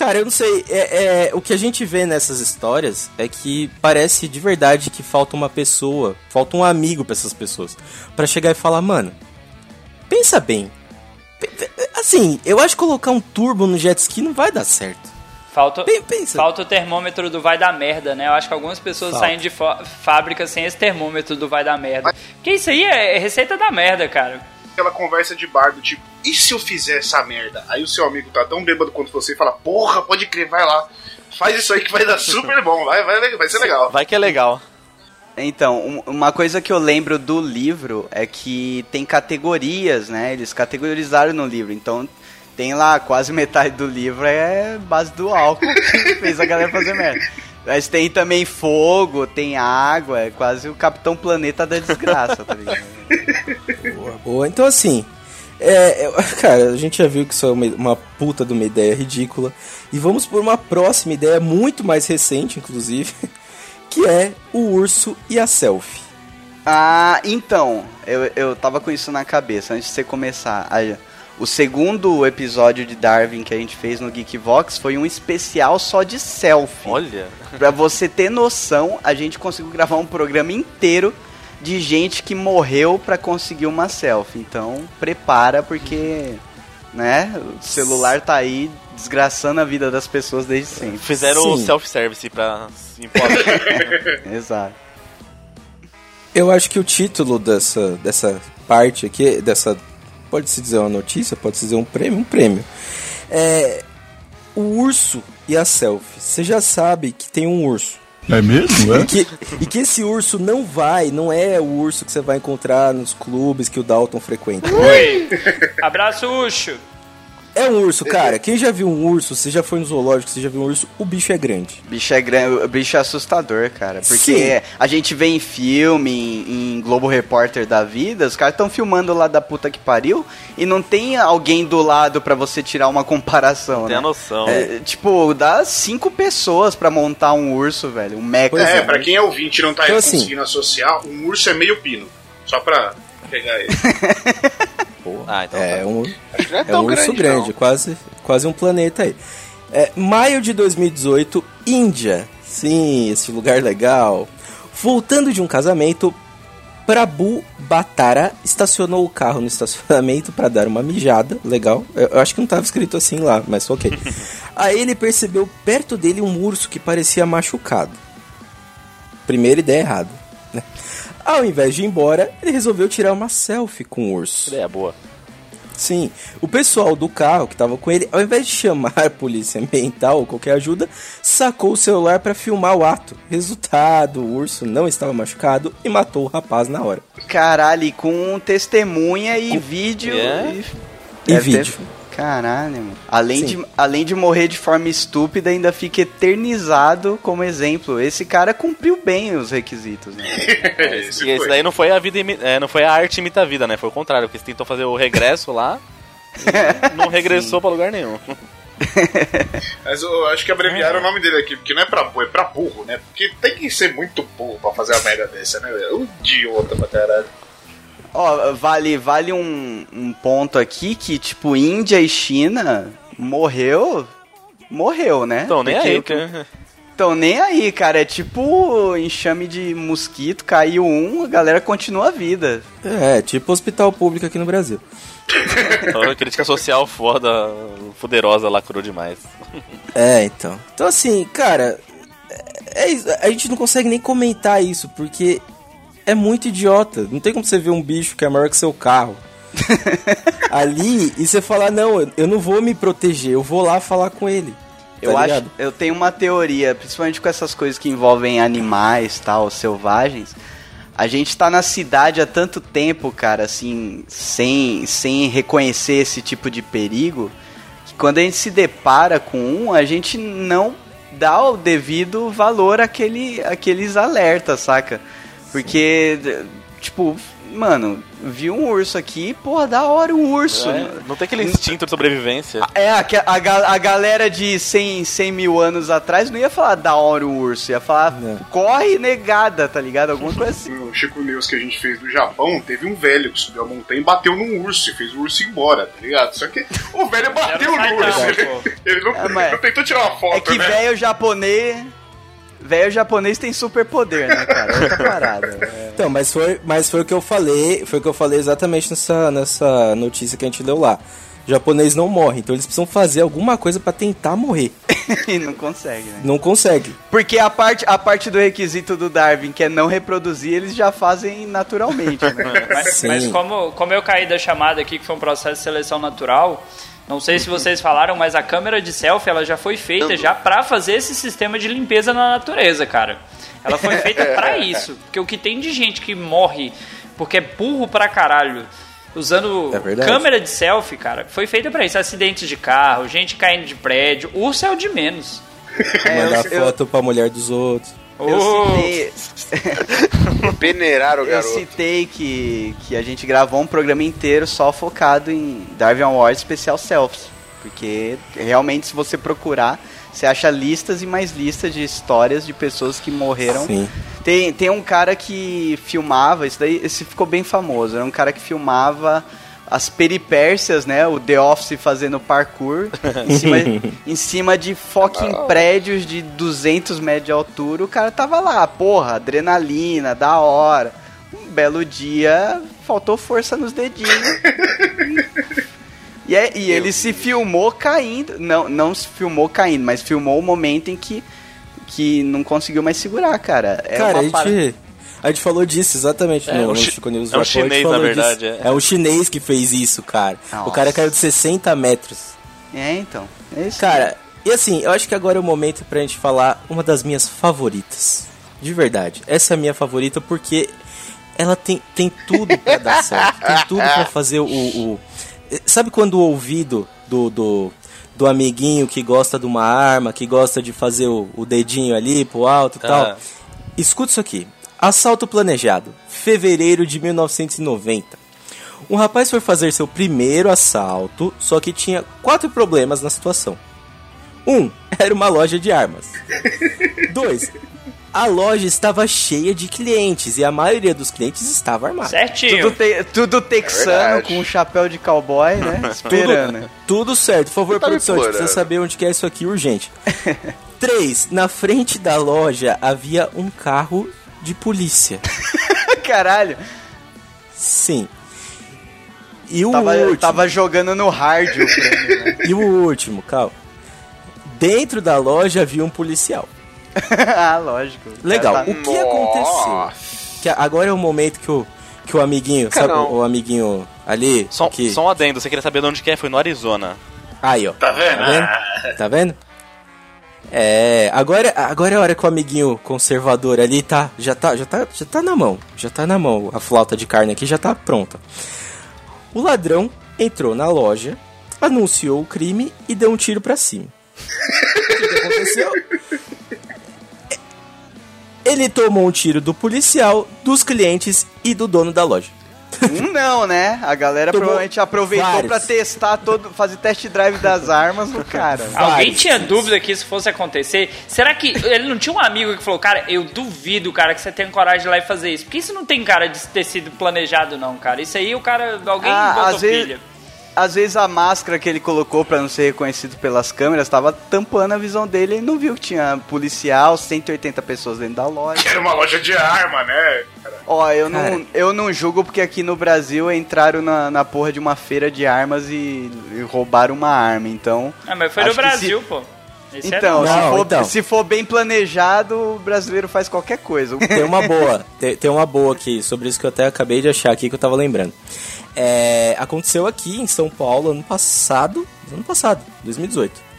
Cara, eu não sei. É, é, o que a gente vê nessas histórias é que parece de verdade que falta uma pessoa, falta um amigo pra essas pessoas. Pra chegar e falar, mano, pensa bem. Assim, eu acho que colocar um turbo no jet ski não vai dar certo. Falta, Pen- pensa. falta o termômetro do vai dar merda, né? Eu acho que algumas pessoas Falta. saem de fábrica sem esse termômetro do vai dar merda. Que isso aí é receita da merda, cara. Aquela conversa de bar do tipo, e se eu fizer essa merda? Aí o seu amigo tá tão bêbado quanto você e fala, porra, pode crer, vai lá. Faz isso aí que vai dar super bom, vai, vai, vai ser legal. Vai que é legal. Então, um- uma coisa que eu lembro do livro é que tem categorias, né? Eles categorizaram no livro. Então, tem lá quase metade do livro é base do álcool que fez a galera fazer merda. Mas tem também fogo, tem água, é quase o Capitão Planeta da desgraça, tá ligado? Boa. Então, assim, é, é, cara, a gente já viu que isso é uma, uma puta de uma ideia ridícula. E vamos por uma próxima ideia, muito mais recente, inclusive, que é o urso e a selfie. Ah, então, eu, eu tava com isso na cabeça antes de você começar. Aí, o segundo episódio de Darwin que a gente fez no Geekvox foi um especial só de selfie. Olha. Pra você ter noção, a gente conseguiu gravar um programa inteiro de gente que morreu pra conseguir uma selfie. Então, prepara porque, né, o celular tá aí desgraçando a vida das pessoas desde sempre. Fizeram o Sim. self-service pra se. Exato. Eu acho que o título dessa, dessa parte aqui, dessa. Pode-se dizer uma notícia, pode-se dizer um prêmio, um prêmio. É. O urso e a selfie. Você já sabe que tem um urso. É mesmo? E que, e que esse urso não vai, não é o urso que você vai encontrar nos clubes que o Dalton frequenta. Oi! Abraço, Ucho! É um urso, cara. Quem já viu um urso, você já foi no zoológico, você já viu um urso, o bicho é grande. Bicho é grande, o bicho é assustador, cara. Porque Sim. a gente vê em filme, em, em Globo Repórter da vida, os caras estão filmando lá da puta que pariu e não tem alguém do lado pra você tirar uma comparação, Tem né? a noção. É, tipo, dá cinco pessoas pra montar um urso, velho. Um mecha. É, é. pra quem é ouvinte e não tá Então, assim- conseguindo associar, um urso é meio pino. Só pra pegar ele. Ah, então É tá. um, Acho que não é é tão um urso grande, grande, não. quase, quase um planeta aí. É, maio de 2018, Índia. Sim, esse lugar legal. Voltando de um casamento, Prabhu Batara estacionou o carro no estacionamento para dar uma mijada, legal. Eu, eu acho que não estava escrito assim lá, mas ok. Aí ele percebeu perto dele um urso que parecia machucado. Primeira ideia errada. né? Ao invés de ir embora, ele resolveu tirar uma selfie com o urso. Ideia boa. Sim, o pessoal do carro que tava com ele, ao invés de chamar a polícia ambiental ou qualquer ajuda, sacou o celular para filmar o ato. Resultado, o urso não estava machucado e matou o rapaz na hora. Caralho, e com testemunha e vídeo. É? E, E Deve ter- vídeo. Caralho, mano. Além Sim. de, além de morrer de forma estúpida, ainda fica eternizado como exemplo. Esse cara cumpriu bem os requisitos, né? Esse E esse daí não foi a vida, imi- é, não foi a arte imita a vida, né? Foi o contrário, porque você tentou fazer o regresso lá, e não regressou pra lugar nenhum. Mas eu acho que abreviaram o nome dele aqui, porque não é pra burro, é pra burro, né? Porque tem que ser muito burro pra fazer uma merda dessa, né? Um idiota pra caralho. Ó, vale, vale um, um ponto aqui que, tipo, Índia e China morreu. Morreu, né? Então, nem aí, que- cara. Então, nem aí, cara. É tipo enxame de mosquito, caiu um, a galera continua a vida. É, tipo hospital público aqui no Brasil. Então, crítica social foda, poderosa, lacrou demais. É, então. Então, assim, cara, é, é a gente não consegue nem comentar isso, porque é muito idiota. Não tem como você ver um bicho que é maior que seu carro. ali e você falar, não, eu- não vou me proteger, eu vou lá falar com ele. Tá Eu acho, ligado? eu tenho uma teoria, principalmente com essas coisas que envolvem animais, tal, selvagens. A gente tá na cidade há tanto tempo, cara, assim, sem, sem reconhecer esse tipo de perigo, que quando a gente se depara com um, a gente não dá o devido valor àquele, àqueles alertas, saca? Porque, tipo, mano, vi um urso aqui, porra, da hora um urso. É, não tem aquele instinto de sobrevivência. É, a, a, a galera de 100, 100 mil anos atrás não ia falar da hora o urso, ia falar Não. corre negada, tá ligado? Alguma coisa assim. No Chico News que a gente fez do Japão, teve um velho que subiu a montanha e bateu num urso e fez o urso ir embora, tá ligado? Só que o velho bateu no urso. não, ele não, É, mas- não tentou tirar uma foto, É que né? velho japonês. Velho japonês tem superpoder, né, cara? Outra parada. É. Então, mas foi, mas foi o que eu falei, foi o que eu falei exatamente nessa, nessa notícia que a gente leu lá. O japonês não morre, então eles precisam fazer alguma coisa pra tentar morrer. e não consegue, né? Não consegue. Porque a parte, a parte do requisito do Darwin, que é não reproduzir, eles já fazem naturalmente, né? Mas, mas como, como eu caí da chamada aqui, que foi um processo de seleção natural, não sei se vocês falaram, mas a câmera de selfie ela já foi feita já pra fazer esse sistema de limpeza na natureza, cara. Ela foi feita pra isso. Porque o que tem de gente que morre porque é burro pra caralho. Usando É câmera de selfie, cara, foi feita pra isso. Acidentes de carro, gente caindo de prédio. Urso é o de menos. É, Mandar eu- eu- foto pra mulher dos outros. Eu citei, Peneirar o eu garoto. citei que, que a gente gravou um programa inteiro só focado em Darwin Awards Special Selfies. Porque realmente, se você procurar, você acha listas e mais listas de histórias de pessoas que morreram. Sim. Tem, tem um cara que filmava, isso daí esse ficou bem famoso. Era um cara que filmava as peripécias, né? O The Office fazendo parkour em cima, em cima de fucking prédios de 200 metros de altura. O cara tava lá, porra, adrenalina, da hora. Um belo dia, faltou força nos dedinhos. E, é- e ele se filmou caindo. Não, não se filmou caindo, mas filmou o momento em que, que não conseguiu mais segurar, cara. É Cara, a uma gente, parada- a gente falou disso exatamente É, no, um Chico News é um chinês, na verdade, é. É um chinês que fez isso, cara. Nossa. O cara caiu de 60 metros. É, então. É isso. Cara, e assim, eu acho que agora é o momento pra gente falar uma das minhas favoritas. De verdade. Essa é a minha favorita porque ela tem, tem tudo pra dar certo. Tem tudo pra fazer o, o- Sabe quando o ouvido do, do, do amiguinho que gosta de uma arma, que gosta de fazer o, o dedinho ali pro alto e tal? Ah. Escuta isso aqui. Assalto planejado. Fevereiro de 1990. Um rapaz foi fazer seu primeiro assalto, só que tinha quatro problemas na situação. Um, era uma loja de armas. Dois, a loja estava cheia de clientes e a maioria dos clientes estava armada. Certinho. Tudo, te- tudo texano verdade. com um chapéu de cowboy, né? Esperando. Tudo, tudo certo. Por favor, Você tá produção, a gente precisa saber onde que é isso aqui urgente. Três, na frente da loja havia um carro de polícia. Caralho. Sim. E o Tava, último, tava jogando no hard o prêmio, né? e o último, calma. Dentro da loja havia um policial. ah, lógico. Legal. Tá- O que aconteceu? Que agora é o momento que o, que o amiguinho, sabe Não. o, o amiguinho ali? Só, que... só um adendo, você queria saber de onde que é? Foi no Arizona. Aí, ó. Tá vendo? Tá vendo? Tá vendo? É, agora, agora é a hora que o amiguinho conservador ali tá, já tá, já tá, já tá na mão, já tá na mão. A flauta de carne aqui já tá pronta. O ladrão entrou na loja, anunciou o crime e deu um tiro pra cima. o que aconteceu? Ele tomou um tiro do policial, dos clientes e do dono da loja. Um não, né? A galera Tomou provavelmente aproveitou vários. pra testar todo, fazer test drive das armas no cara. Alguém tinha dúvida que isso fosse acontecer? Será que ele não tinha um amigo que falou, cara, eu duvido, cara, que você tenha coragem de ir lá e fazer isso? Porque isso não tem cara de ter sido planejado, não, cara. Isso aí o cara, alguém Ah, botou às vezes- pilha. Às vezes a máscara que ele colocou pra não ser reconhecido pelas câmeras tava tampando a visão dele e não viu que tinha policial, 180 pessoas dentro da loja. Era uma loja de arma, né? Ó, eu Cara. não, eu não julgo porque aqui no Brasil entraram na, na porra de uma feira de armas e, e roubaram uma arma, então... Ah, mas foi no que Brasil, pô. Esse é Então, normal. se, Não, for, então. se for bem planejado, o brasileiro faz qualquer coisa. Tem uma boa, tem, tem uma boa aqui, sobre isso que eu até acabei de achar aqui que eu tava lembrando. É, aconteceu aqui em São Paulo ano passado, ano passado, 2018.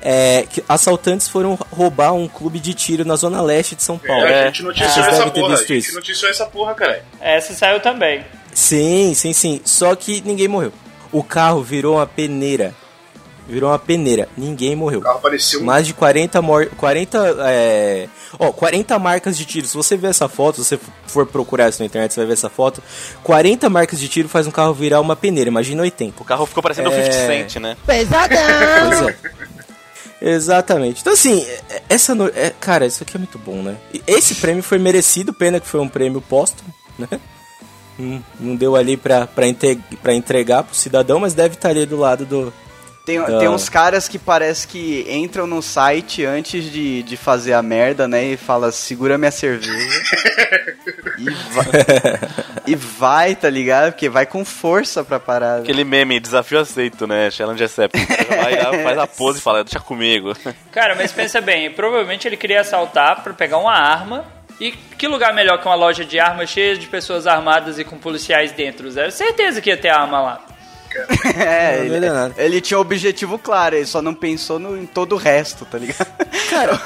É, que assaltantes foram roubar um clube de tiro na zona leste de São Paulo. É, a gente noticiou Vocês essa porra. A gente isso. noticiou essa porra, cara. Essa saiu também. Sim, sim, sim. Só que ninguém morreu. O carro virou uma peneira. Virou uma peneira. Ninguém morreu. O carro apareceu um Mais de 40 mor 40 é... Ó, 40 marcas de tiro. Se você ver essa foto, se você for procurar isso na internet, você vai ver essa foto. 40 marcas de tiro faz um carro virar uma peneira. Imagina 80. O carro ficou parecendo o É. 50 Cent, né? Pois é. Exatamente. Então, assim, é- essa. no- é- cara, isso aqui é muito bom, né? E Esse prêmio foi merecido, pena que foi um prêmio póstumo, né? Hum, Não deu ali pra, pra, inte- pra entregar pro cidadão, mas deve estar ali do lado do. Tem, Ah. tem uns caras que parece que entram no site antes de, de fazer a merda, né? E fala, segura minha cerveja. e, vai, e vai, tá ligado? Porque vai com força pra parada. Aquele meme, desafio aceito, né? Challenge accept. Vai lá, faz a pose e fala, deixa comigo. Cara, mas pensa bem, provavelmente ele queria assaltar pra pegar uma arma. E que lugar melhor que uma loja de armas cheia de pessoas armadas e com policiais dentro? Zero certeza que ia ter arma lá. É, Não, não ele, é ele tinha um objetivo claro, ele só não pensou no, em todo o resto, tá ligado? Cara.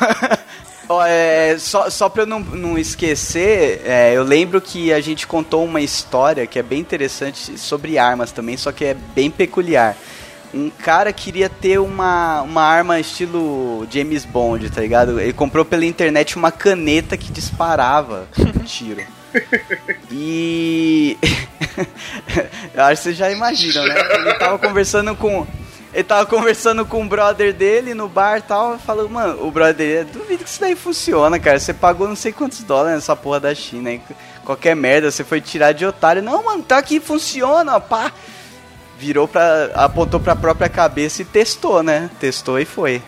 Ó, é, só, só pra eu não, não esquecer, é, eu lembro que a gente contou uma história que é bem interessante sobre armas também, só que é bem peculiar. Um cara queria ter uma, uma arma estilo James Bond, tá ligado? Ele comprou pela internet uma caneta que disparava tiro. E. eu acho que vocês já imaginam, né? Ele tava conversando com. Ele tava conversando com o brother dele no bar e tal, falou, mano, o brother dele, duvido que isso daí funciona, cara. Você pagou não sei quantos dólares nessa porra da China, hein? Qualquer merda, você foi tirar de otário. Não, mano, tá aqui, funciona, pá. Virou pra. apontou pra própria cabeça e testou, né? Testou e foi.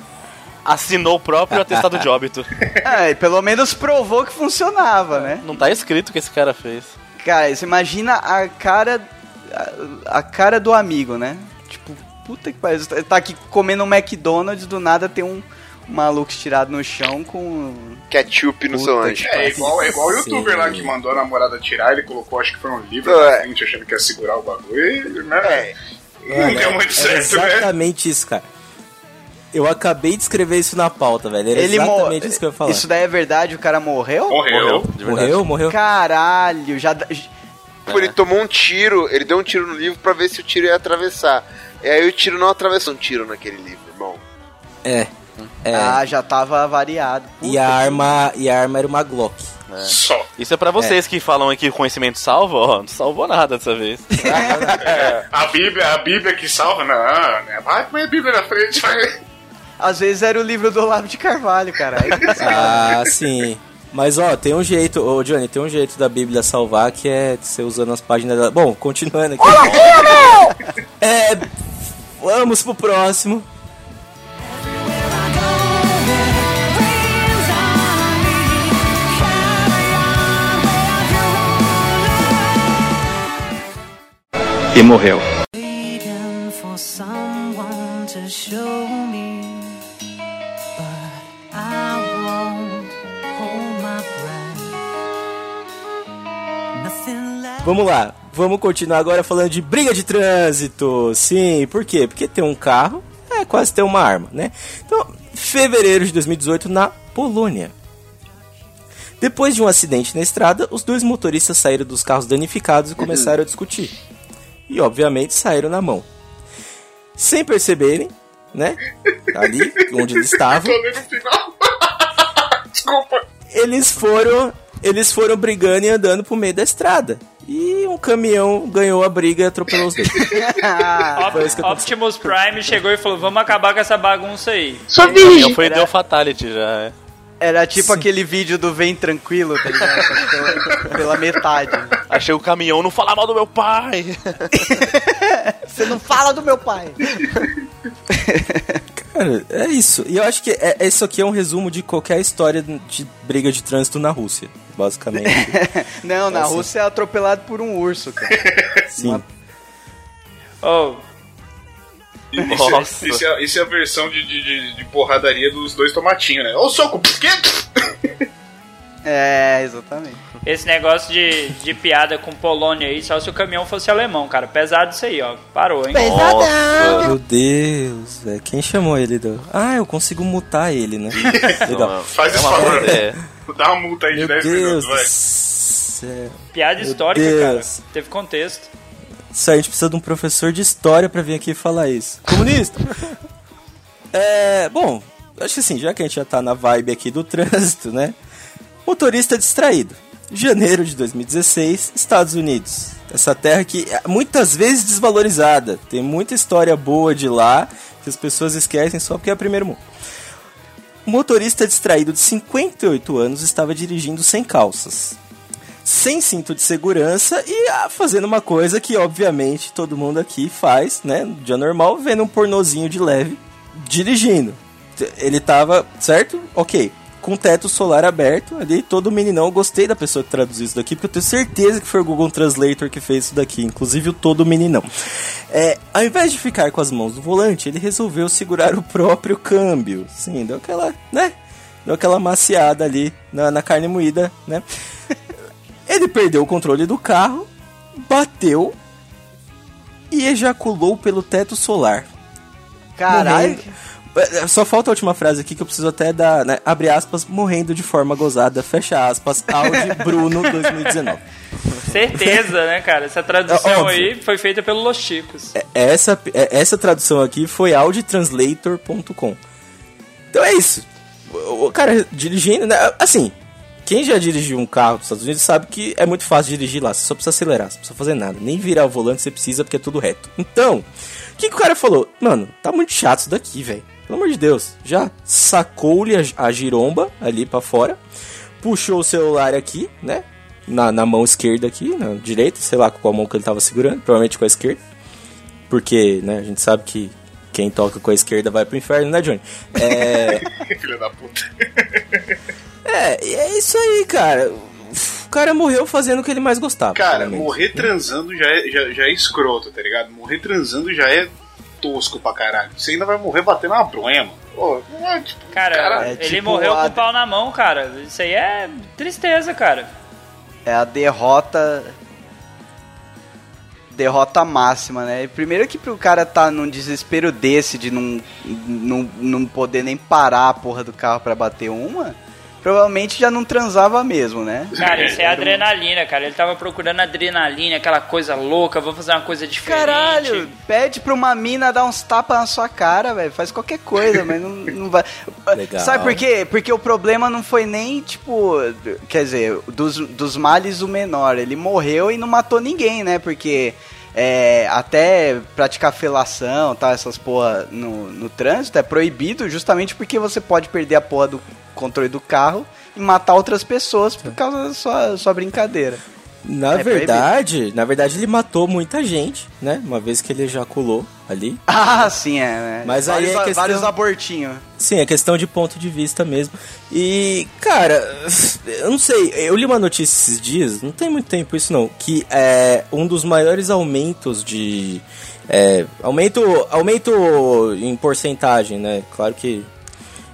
Assinou o próprio atestado de óbito. É, e pelo menos provou que funcionava, né? Não tá escrito o que esse cara fez. Cara, você imagina a cara. A, a cara do amigo, né? Tipo, puta que pariu. Tá aqui comendo um McDonald's, do nada tem um maluco estirado no chão com. Ketchup no Puta seu anjo. É igual, é igual o youtuber Sim. lá que mandou a namorada tirar, ele colocou, acho que foi um livro É. na frente, achando que ia segurar o bagulho, né? Não deu muito É certo, né? exatamente isso, cara. Eu acabei de escrever isso na pauta, velho. Era Ele exatamente isso que eu ia falar. Isso daí é verdade? O cara morreu? Morreu. Morreu, morreu. Caralho, já. dá- Tipo, ele tomou um tiro, ele deu um tiro no livro pra ver se o tiro ia atravessar. E aí o tiro não atravessou um tiro naquele livro, irmão. É. É. Ah, já tava variado. e a arma, e a arma era uma Glock. Só. Isso é pra vocês que falam aqui que o conhecimento salva, ó, não salvou nada dessa vez. A Bíblia, a Bíblia que salva, não, né? Vai põe a Bíblia na frente, vai. Às vezes era o livro do Olavo de Carvalho, cara. Aí- Ah, sim. Mas ó, tem um jeito, ô Johnny, tem um jeito da Bíblia salvar que é você usando as páginas da. Bom, continuando aqui. É. Vamos pro próximo. morreu. Vamos lá, vamos continuar agora falando de briga de trânsito. Sim, por quê? Porque ter um carro é quase ter uma arma, né? Então, fevereiro de 2018 na Polônia. Depois de um acidente na estrada, os dois motoristas saíram dos carros danificados e começaram a discutir. E, obviamente, saíram na mão. Sem perceberem, né? Ali onde eles estavam, eles foram, eles foram brigando e andando pro meio da estrada. E um caminhão ganhou a briga e atropelou os dois. Optimus Prime chegou e falou: Vamos acabar com essa bagunça aí. Só Então foi deu fatality já. é. Era tipo aquele vídeo do Vem Tranquilo, tá ligado? Pela, pela metade. Achei o caminhão não falar mal do meu pai. Você não fala do meu pai. Cara, é isso. E eu acho que é, é- isso aqui é um resumo de qualquer história de briga de trânsito na Rússia, basicamente. Não, na Assim. Rússia é atropelado por um urso, cara. Sim. Oh, Isso, Nossa. é, isso, é, isso é a versão de, de, de- de porradaria dos dois tomatinhos, né? Ô soco! É, exatamente. esse negócio de, de piada com Polônia aí, só se o caminhão fosse alemão, cara. Pesado isso aí, ó. Parou, hein? Nossa. Meu Deus, velho. Quem chamou ele do. Ah, eu consigo mutar ele, né? Legal. Faz É uma favor. ideia. Dá uma multa aí de Meu 10 Deus minutos, vai. Piada Meu histórica, Deus. cara. Teve contexto. Isso aí, a gente precisa de um professor de história pra vir aqui falar isso. Comunista! é, bom, acho que assim, já que a gente já tá na vibe aqui do trânsito, né? Motorista distraído. Janeiro de 2016, Estados Unidos. Essa terra que é muitas vezes desvalorizada. Tem muita história boa de lá que as pessoas esquecem só porque é primeiro mundo. O motorista distraído de 58 anos estava dirigindo sem calças sem cinto de segurança e ah, fazendo uma coisa que obviamente todo mundo aqui faz, né, no dia normal, vendo um pornozinho de leve dirigindo. Ele tava, certo? OK. Com o teto solar aberto ali, todo meninão. Eu gostei da pessoa que traduziu isso daqui, porque eu tenho certeza que foi o Google Translator que fez isso daqui, inclusive o todo meninão. É, ao invés de ficar com as mãos no volante, ele resolveu segurar o próprio câmbio. Sim, deu aquela, né? Deu aquela maciada ali na, na carne moída, né? Ele perdeu o controle do carro, bateu e ejaculou pelo teto solar. Caralho. Morrendo. É, Só falta a última frase aqui que eu preciso até dar, né? Abre aspas, morrendo de forma gozada, fecha aspas, Audi Bruno 2019. Certeza, né, cara? Essa tradução É aí foi feita pelo Los Chicos. É, Essa, é, essa tradução aqui foi auditranslator.com. Então é isso. O, o cara dirigindo, né? Assim, quem já dirigiu um carro dos Estados Unidos sabe que é muito fácil dirigir lá. Você só precisa acelerar, você não precisa fazer nada. Nem virar o volante você precisa porque é tudo reto. Então, o que, que o cara falou? Mano, tá muito chato isso daqui, velho. Pelo amor de Deus. Já sacou-lhe a, a giromba ali pra fora. Puxou o celular aqui, né? Na, na mão esquerda aqui, na direita, sei lá com qual mão que ele tava segurando, provavelmente com a esquerda. Porque, né, a gente sabe que quem toca com a esquerda vai pro inferno, né, Johnny? É. Filha da puta. É, e é isso aí, cara. O cara morreu fazendo o que ele mais gostava. Cara, morrer transando já é, já, já é escroto, tá ligado? Morrer transando já é tosco pra caralho. Você ainda vai morrer batendo uma bronha, mano. Pô, não é, tipo, Cara, Cara, é ele tipo morreu a- com o pau na mão, cara. Isso aí é tristeza, cara. É a derrota. Derrota máxima, né? Primeiro que pro cara tá num desespero desse de não, não, não poder nem parar a porra do carro pra bater uma, provavelmente já não transava mesmo, né? Cara, isso é adrenalina, cara. Ele tava procurando adrenalina, aquela coisa louca, vou fazer uma coisa diferente. Caralho, pede pra uma mina dar uns tapas na sua cara, velho. Faz qualquer coisa, mas não, não vai. Legal. Sabe por quê? Porque o problema não foi nem, tipo. Quer dizer, dos, dos males o menor. Ele morreu e não matou ninguém, né? Porque. É, até praticar felação, tá, essas porra no, no trânsito é proibido justamente porque você pode perder a porra do controle do carro e matar outras pessoas por causa da sua, sua brincadeira. Na É verdade, na verdade ele matou muita gente, né? Uma vez que ele ejaculou ali. Ah, sim, é. é. Mas aí vários, é questão- vários abortinhos. Sim, é questão de ponto de vista mesmo. E, cara, eu não sei, eu li uma notícia esses dias, não tem muito tempo isso não, que é um dos maiores aumentos de. é, aumento, aumento em porcentagem, né? Claro que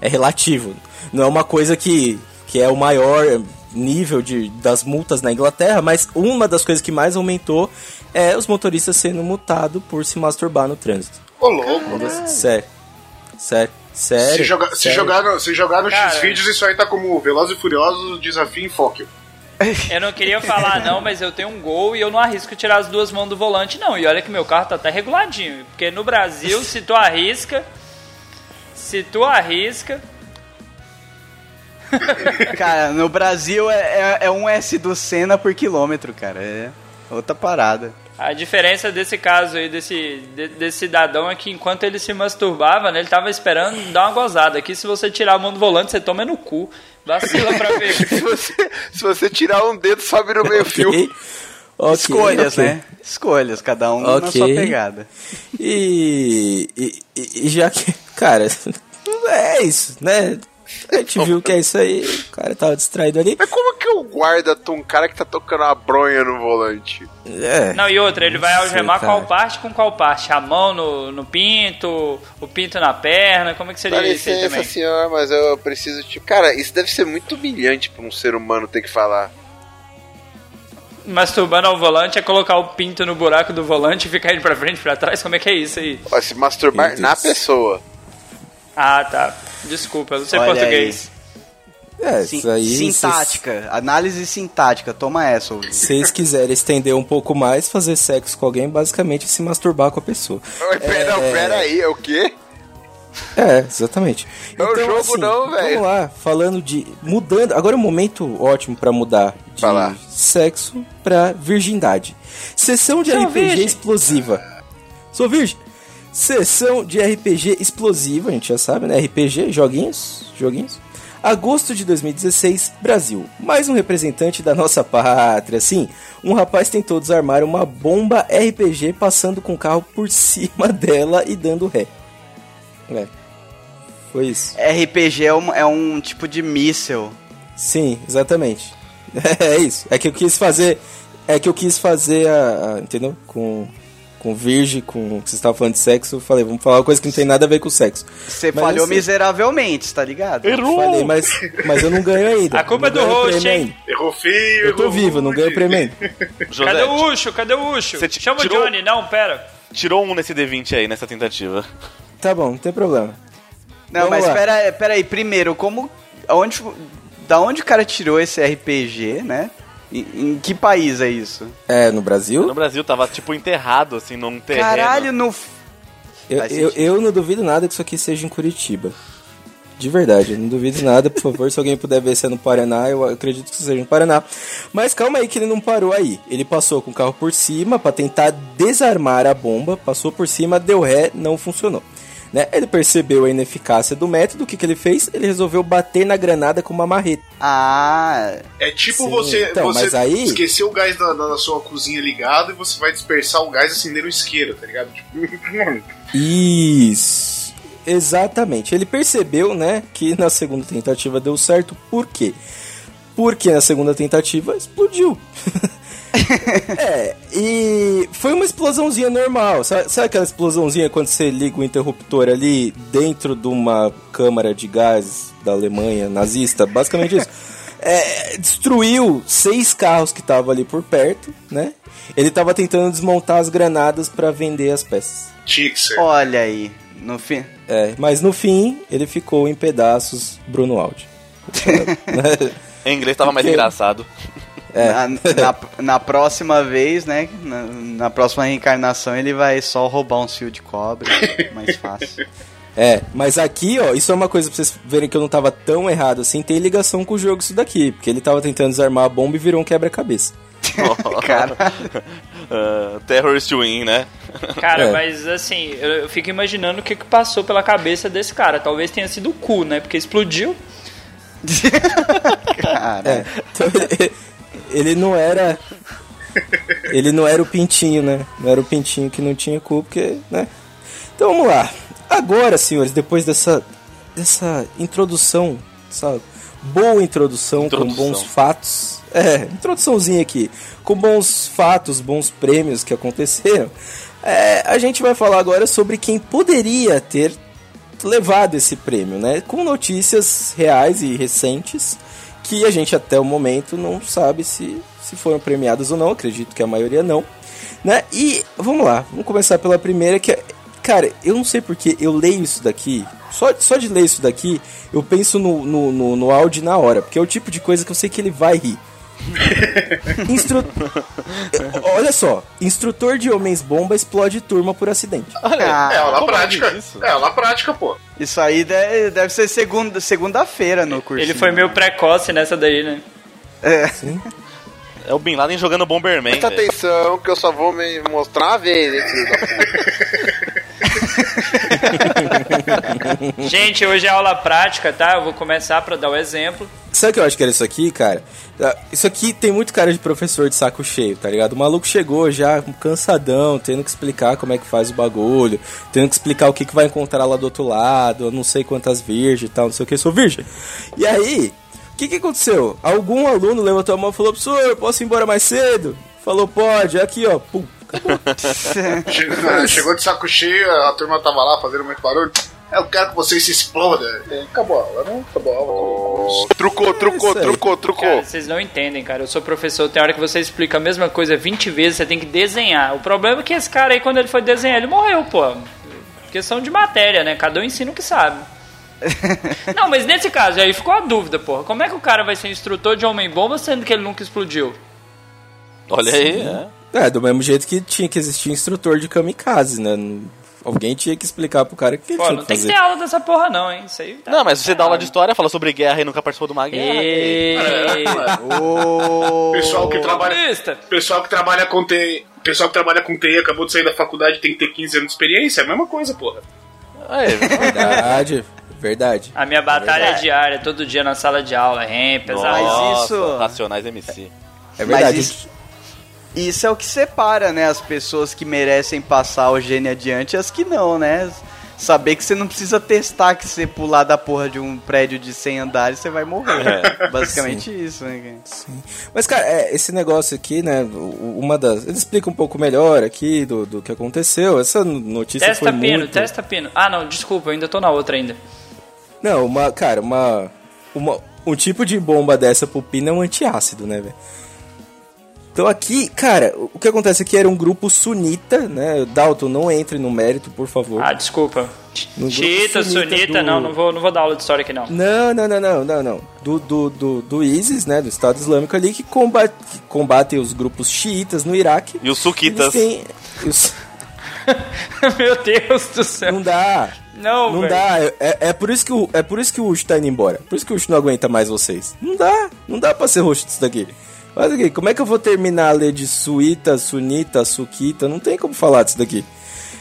é relativo. Não é uma coisa que, que é o maior nível de, das multas na Inglaterra, mas uma das coisas que mais aumentou é os motoristas sendo multados por se masturbar no trânsito. Ô, louco. Sério. Sério. Sério. Se, joga, se jogar no, se jogar no. X-Vídeos, isso aí tá como Velozes e Furiosos Desafio em Fóquio. Eu não queria falar não, mas eu tenho um gol e eu não arrisco tirar as duas mãos do volante não. E olha que meu carro tá até reguladinho, porque no Brasil, se tu arrisca, se tu arrisca, Cara, no Brasil é, é, é um S do Senna por quilômetro, cara. É outra parada. a diferença desse caso aí, desse, de- desse cidadão é que enquanto ele se masturbava, né, ele tava esperando dar uma gozada. Aqui se você tirar a mão do volante, você toma no cu. Vacila pra ver. Se você, se você tirar um dedo, sobe no meio fio. Ok. Ok, Escolhas, ok. né? Escolhas, cada um na Ok. sua pegada. E, e, e- e já que, cara, é isso, né? A gente viu que é isso aí, o cara tava distraído ali. Mas como que o guarda tá um cara que tá tocando uma bronha no volante? É, Não, e outra, ele vai algemar sei, qual parte com qual parte? A mão no, no pinto, o pinto na perna, como é que seria Dá isso aí licença, também? senhor, mas eu preciso, tipo... Cara, isso deve ser muito humilhante pra um ser humano ter que falar. Masturbando ao volante é colocar o pinto no buraco do volante e ficar indo pra frente e pra trás? Como é que é isso aí? Ó, se masturbar Meu na pessoa. Ah, tá. Desculpa, eu não sei Olha português. é Sim- isso aí. sintática, análise sintática, toma essa. Se vocês quiserem estender um pouco mais, fazer sexo com alguém, basicamente é se masturbar com a pessoa. Oi, pera, não, pera aí, é o quê? É, exatamente. Não é o jogo não, velho. Vamos lá, falando de. Mudando. Agora é um momento ótimo pra mudar de sexo pra virgindade. Sessão de Sou RPG virgem. explosiva. Sou virgem. Sessão de RPG explosiva, a gente já sabe, né? RPG, joguinhos, joguinhos. Agosto de 2016, Brasil. Mais um representante da nossa pátria. Sim, um rapaz tentou desarmar uma bomba RPG passando com o carro por cima dela e dando ré. É. Foi isso. RPG é um, é um tipo de míssel. Sim, exatamente. É isso. É que eu quis fazer. É que eu quis fazer a. a- entendeu? Com. Com virgem, com. Que você estava falando de sexo, eu falei, vamos falar uma coisa que não tem nada a ver com sexo. Você Mas falhou assim- miseravelmente, tá ligado? Falei, mas, mas eu não ganho ainda. A culpa é do host, hein? Errou feio, Eu tô errou vivo, não ganho prêmio ainda. Cadê o Ucho? Cadê o Ucho? Você Chama tirou- o Johnny, não, pera. tirou um nesse D20 aí, nessa tentativa. Tá bom, não tem problema. Não, Vamos mas lá. pera, pera aí, primeiro, como. Aonde, da onde o cara tirou esse RPG, né? Em, em que país é isso? É, no Brasil? No Brasil tava, tipo, enterrado, assim, num terreno. Caralho, no. Eu, eu, eu não duvido nada que isso aqui seja em Curitiba. De verdade, eu não duvido nada, por favor, se alguém puder ver se é no Paraná, eu acredito que seja no Paraná. Mas calma aí que ele não parou aí. Ele passou com o carro por cima pra tentar desarmar a bomba, passou por cima, deu ré, não funcionou. Né? Ele percebeu a ineficácia do método, o que, que ele fez? Ele resolveu bater na granada com uma marreta. Ah. É tipo Sim, você, então, você mas aí- esquecer o gás da, da sua cozinha ligado e você vai dispersar o gás acendendo o isqueiro, tá ligado? Tipo, Isso. Exatamente. Ele percebeu, né, que na segunda tentativa deu certo. Por quê? Porque na segunda tentativa explodiu. é, e foi uma explosãozinha normal. Sabe, sabe aquela explosãozinha quando você liga o interruptor ali dentro de uma câmara de gás da Alemanha nazista? Basicamente isso. É, destruiu seis carros que estavam ali por perto, né? Ele estava tentando desmontar as granadas para vender as peças. ser. Olha aí. No fim. É, mas no fim ele ficou em pedaços Bruno Aldi. Em inglês tava mais Porque- engraçado. É. Na, na, na próxima vez, né? Na, na próxima reencarnação ele vai só roubar um fio de cobre. mais fácil. É, mas aqui, ó, isso é uma coisa pra vocês verem que eu não tava tão errado assim, tem ligação com o jogo isso daqui, porque ele tava tentando desarmar a bomba e virou um quebra-cabeça. Cara. Uh, terrorist win, né? Cara, É. mas assim, eu, fico imaginando o que, que passou pela cabeça desse cara. Talvez tenha sido o cu, né? Porque explodiu. Cara. É, então ele, não era Ele não era o pintinho, né? Não era o pintinho que não tinha cu, porque, né? Então vamos lá. Agora, senhores, depois dessa, dessa introdução, essa boa introdução, Introdução. com bons fatos. É, introduçãozinha aqui. Com bons fatos, bons prêmios que aconteceram. é, a gente vai falar agora sobre quem poderia ter levado esse prêmio, né? Com notícias reais e recentes que a gente até o momento não sabe se, se foram premiadas ou não. Acredito que a maioria não, né? E vamos lá, vamos começar pela primeira que é, cara, eu não sei porque eu leio isso daqui. Só, só de ler isso daqui, eu penso no, no, no, no áudio na hora, porque é o tipo de coisa que eu sei que ele vai rir. Instru... Olha só, instrutor de homens bomba explode turma por acidente. Ah, É aula é prática. isso? É aula prática, pô. Isso aí deve, deve ser segunda- segunda-feira no curso. Ele foi meio precoce nessa daí, né? É. É o Bin Laden jogando Bomberman. Presta velho. atenção que eu só vou me mostrar uma vez, hein, filho da puta. Gente, hoje é aula prática, tá? Eu vou começar pra dar o exemplo. Sabe o que eu acho que era isso aqui, cara? Ah, Isso aqui tem muito cara de professor de saco cheio, tá ligado? O maluco chegou já cansadão, tendo que explicar como é que faz o bagulho, tendo que explicar o que, que vai encontrar lá do outro lado, não sei quantas virgens e tal, não sei o que, sou virgem. E aí, o que, que aconteceu? Algum aluno levantou a mão e falou, professor, posso ir embora mais cedo? Falou, pode, aqui ó, pum. Chegou, chegou de saco cheio, a turma tava lá fazendo muito barulho. É, Eu quero que vocês se explodam. É, Acabou a aula, não? Acabou a aula. Trucou, trucou, isso aí. trucou, trucou. Cara, vocês não entendem, cara. Eu sou professor, tem hora que você explica a mesma coisa 20 vezes, você tem que desenhar. O problema é que esse cara aí, quando ele foi desenhar, ele morreu, pô. Questão de matéria, né? Cada um ensina o que sabe. não, mas nesse caso aí ficou a dúvida, porra. Como é que o cara vai ser instrutor de homem-bomba sendo que ele nunca explodiu? Olha aí, é. É, do mesmo jeito que tinha que existir instrutor de kamikaze, né? Alguém tinha que explicar pro cara o que ele Pô, tinha não que tem que ter aula dessa porra, não, hein? Isso aí tá Não, mas você dá aula de história, fala sobre guerra e nunca participou de uma guerra. Ei, Ô, Pessoal que trabalha, pessoal que trabalha com TI, pessoal que trabalha com TI acabou de sair da faculdade tem que ter 15 anos de experiência, é a mesma coisa, porra. É, Verdade, verdade. A minha batalha é verdade. diária, todo dia na sala de aula, hein? Pesado. Mas isso- Racionais MC. É verdade. Mas isso, isso é o que separa, né? As pessoas que merecem passar o gênio adiante e as que não, né? Saber que você não precisa testar que você pular da porra de um prédio de 100 andares você vai morrer. Basicamente isso, né? cara? Mas, cara, é, esse negócio aqui, né? Uma das. Ele explica um pouco melhor aqui do, do que aconteceu. Essa notícia Testa foi pino, muito. testa pino. Ah, não, desculpa, eu ainda tô na outra ainda. Não, uma. Cara, uma. uma um tipo de bomba dessa pro pino é um antiácido, né, velho? Então aqui, cara, o que acontece aqui era um grupo sunita, né? Dalton, não entre no mérito, por favor. Ah, desculpa. Chita, sunita sunita, do- não, não vou, não vou dar aula de história aqui não. Não, não, não, não, não, não. Do, do, do, do ISIS, né? Do Estado Islâmico ali, que combate, que combatem os grupos xiitas no Iraque. E os suquitas. Eles têm- os- Meu Deus do céu. Não dá. Não, Não velho. dá. É, é por isso que o, é por isso que o Ucho tá indo embora. Por isso que o Ucho não aguenta mais vocês. Não dá. Não dá pra ser roxo disso daqui. Olha aqui, como é que eu vou terminar a ler de suíta, sunita, suquita? Não tem como falar disso daqui.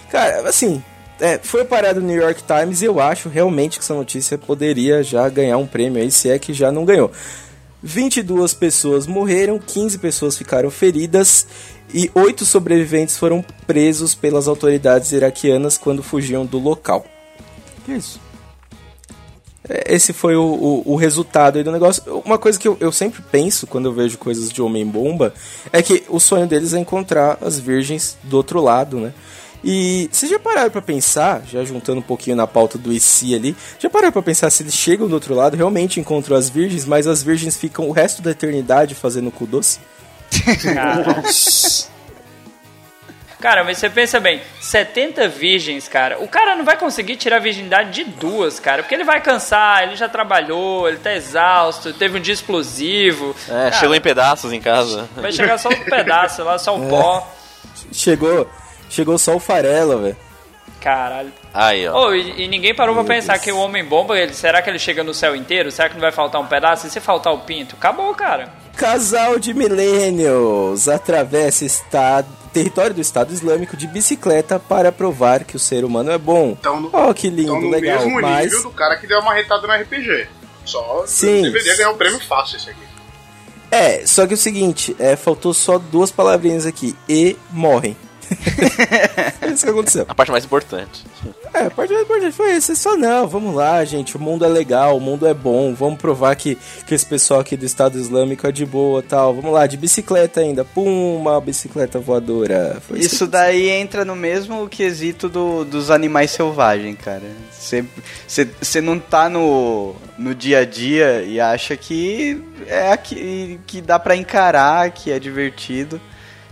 Cara, assim, é, foi parado no New York Times e eu acho realmente que essa notícia poderia já ganhar um prêmio aí, se é que já não ganhou. 22 pessoas morreram, 15 pessoas ficaram feridas e 8 sobreviventes foram presos pelas autoridades iraquianas quando fugiam do local. Que isso? Esse foi o, o, o resultado aí do negócio. Uma coisa que eu, eu sempre penso quando eu vejo coisas de Homem-Bomba é que o sonho deles é encontrar as virgens do outro lado, né? E vocês já pararam pra pensar, já juntando um pouquinho na pauta do IC ali, já pararam pra pensar se eles chegam do outro lado, realmente encontram as virgens, mas as virgens ficam o resto da eternidade fazendo cu doce? Cara. Mas você pensa bem, 70 virgens, cara, o cara não vai conseguir tirar a virgindade de duas, cara, porque ele vai cansar, ele já trabalhou, ele tá exausto, teve um dia explosivo. É, Cara, chegou em pedaços em casa. Vai chegar só um pedaço lá, só o pó. Chegou, chegou só o farela, velho. Caralho. Aí, ó. Oh, e, e ninguém parou pra pensar que o Homem-Bomba, ele, será que ele chega no céu inteiro? Será que não vai faltar um pedaço? E se faltar o pinto? Acabou, cara. Casal de millennials atravessa estado, território do Estado Islâmico de bicicleta para provar que o ser humano é bom. Então, no, oh, que lindo, então no legal. mesmo Mas nível do cara que deu uma retada no RPG. Só Sim. deveria ganhar um prêmio fácil esse aqui. É, só que é o seguinte, é, faltou só duas palavrinhas aqui. E morrem. é isso que aconteceu. A parte mais importante. É, a parte mais importante foi isso. Só não, vamos lá, gente. O mundo é legal, o mundo é bom. Vamos provar que, que esse pessoal aqui do Estado Islâmico é de boa tal. Vamos lá, de bicicleta ainda. Pum, uma bicicleta voadora. Foi Isso daí entra no mesmo quesito do, dos animais selvagens, cara. Você não tá no, no dia a dia e acha que é aqui, que dá pra encarar, que é divertido.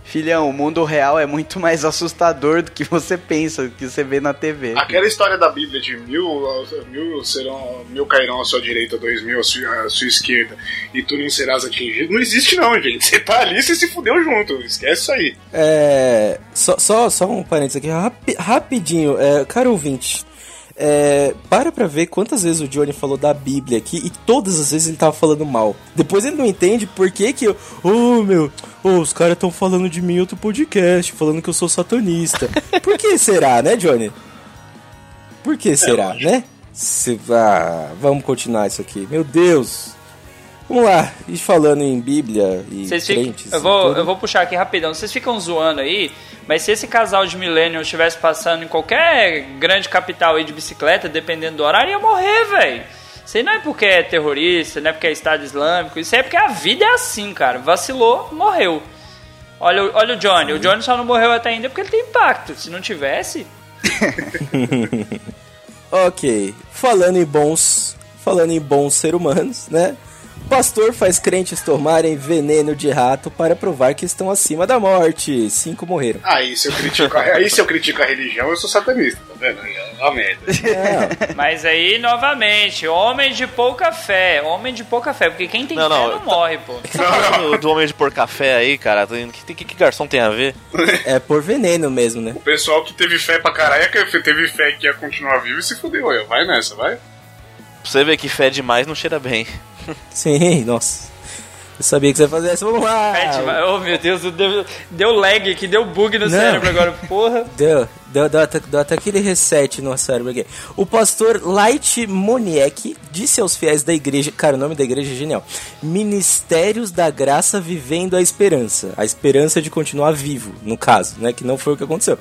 Filhão, o mundo real é muito mais assustador do que você pensa, do que você vê na TV. Aquela história da Bíblia de mil, mil serão, mil cairão à sua direita, dois mil à sua, à sua esquerda, e tu não serás atingido. Não existe não, gente. Você tá ali, você se fudeu junto. Esquece isso aí. É. Só, só, só um parênteses aqui, rapi, rapidinho. É, caro ouvinte, é, para pra ver quantas vezes o Johnny falou da Bíblia aqui e todas as vezes ele tava falando mal. Depois ele não entende por que que eu. Oh, meu. Oh, os caras estão falando de mim em outro podcast, falando que eu sou satanista. Por que será, né, Johnny? Por que será, né? Se, ah, vamos continuar isso aqui. Meu Deus. Vamos lá, e falando em Bíblia e Vocês crentes. ficam, eu, vou, eu vou puxar aqui rapidão. Vocês ficam zoando aí, mas se esse casal de millennials estivesse passando em qualquer grande capital aí de bicicleta, dependendo do horário, ia morrer, velho. Isso aí não é porque é terrorista, não é porque é Estado Islâmico, isso aí é porque a vida é assim, cara. Vacilou, morreu. Olha, o- olha o Johnny, o Johnny só não morreu até ainda porque ele tem impacto. Se não tivesse, Ok, falando em bons, falando em bons ser humanos, né? Pastor faz crentes tomarem veneno de rato para provar que estão acima da morte. Cinco morreram. Aí se eu critico a, aí se eu critico a religião, eu sou satanista, tá vendo? Aí É merda. Não, Mas aí, novamente, homem de pouca fé. Homem de pouca fé, porque quem tem Não, fé não, não tá- morre, pô. Tá falando do homem de pôr café aí, cara? O que, que, que garçom tem a ver? é por veneno mesmo, né? O pessoal que teve fé pra caralho, que teve fé que ia continuar vivo e se fudeu. Aí, vai nessa, vai. Pra você ver que fé demais não cheira bem. Sim, nossa. Eu sabia que você ia fazer essa. Vamos lá! Oh, meu Deus, deu, deu lag aqui, deu bug no Não. cérebro agora, porra. Deu, deu, deu, até, deu até aquele reset no cérebro aqui. O pastor Light Moniek disse aos fiéis da igreja, cara, o nome da igreja é genial. Ministérios da Graça Vivendo a Esperança. A esperança de continuar vivo, no caso, né? Que não foi o que aconteceu.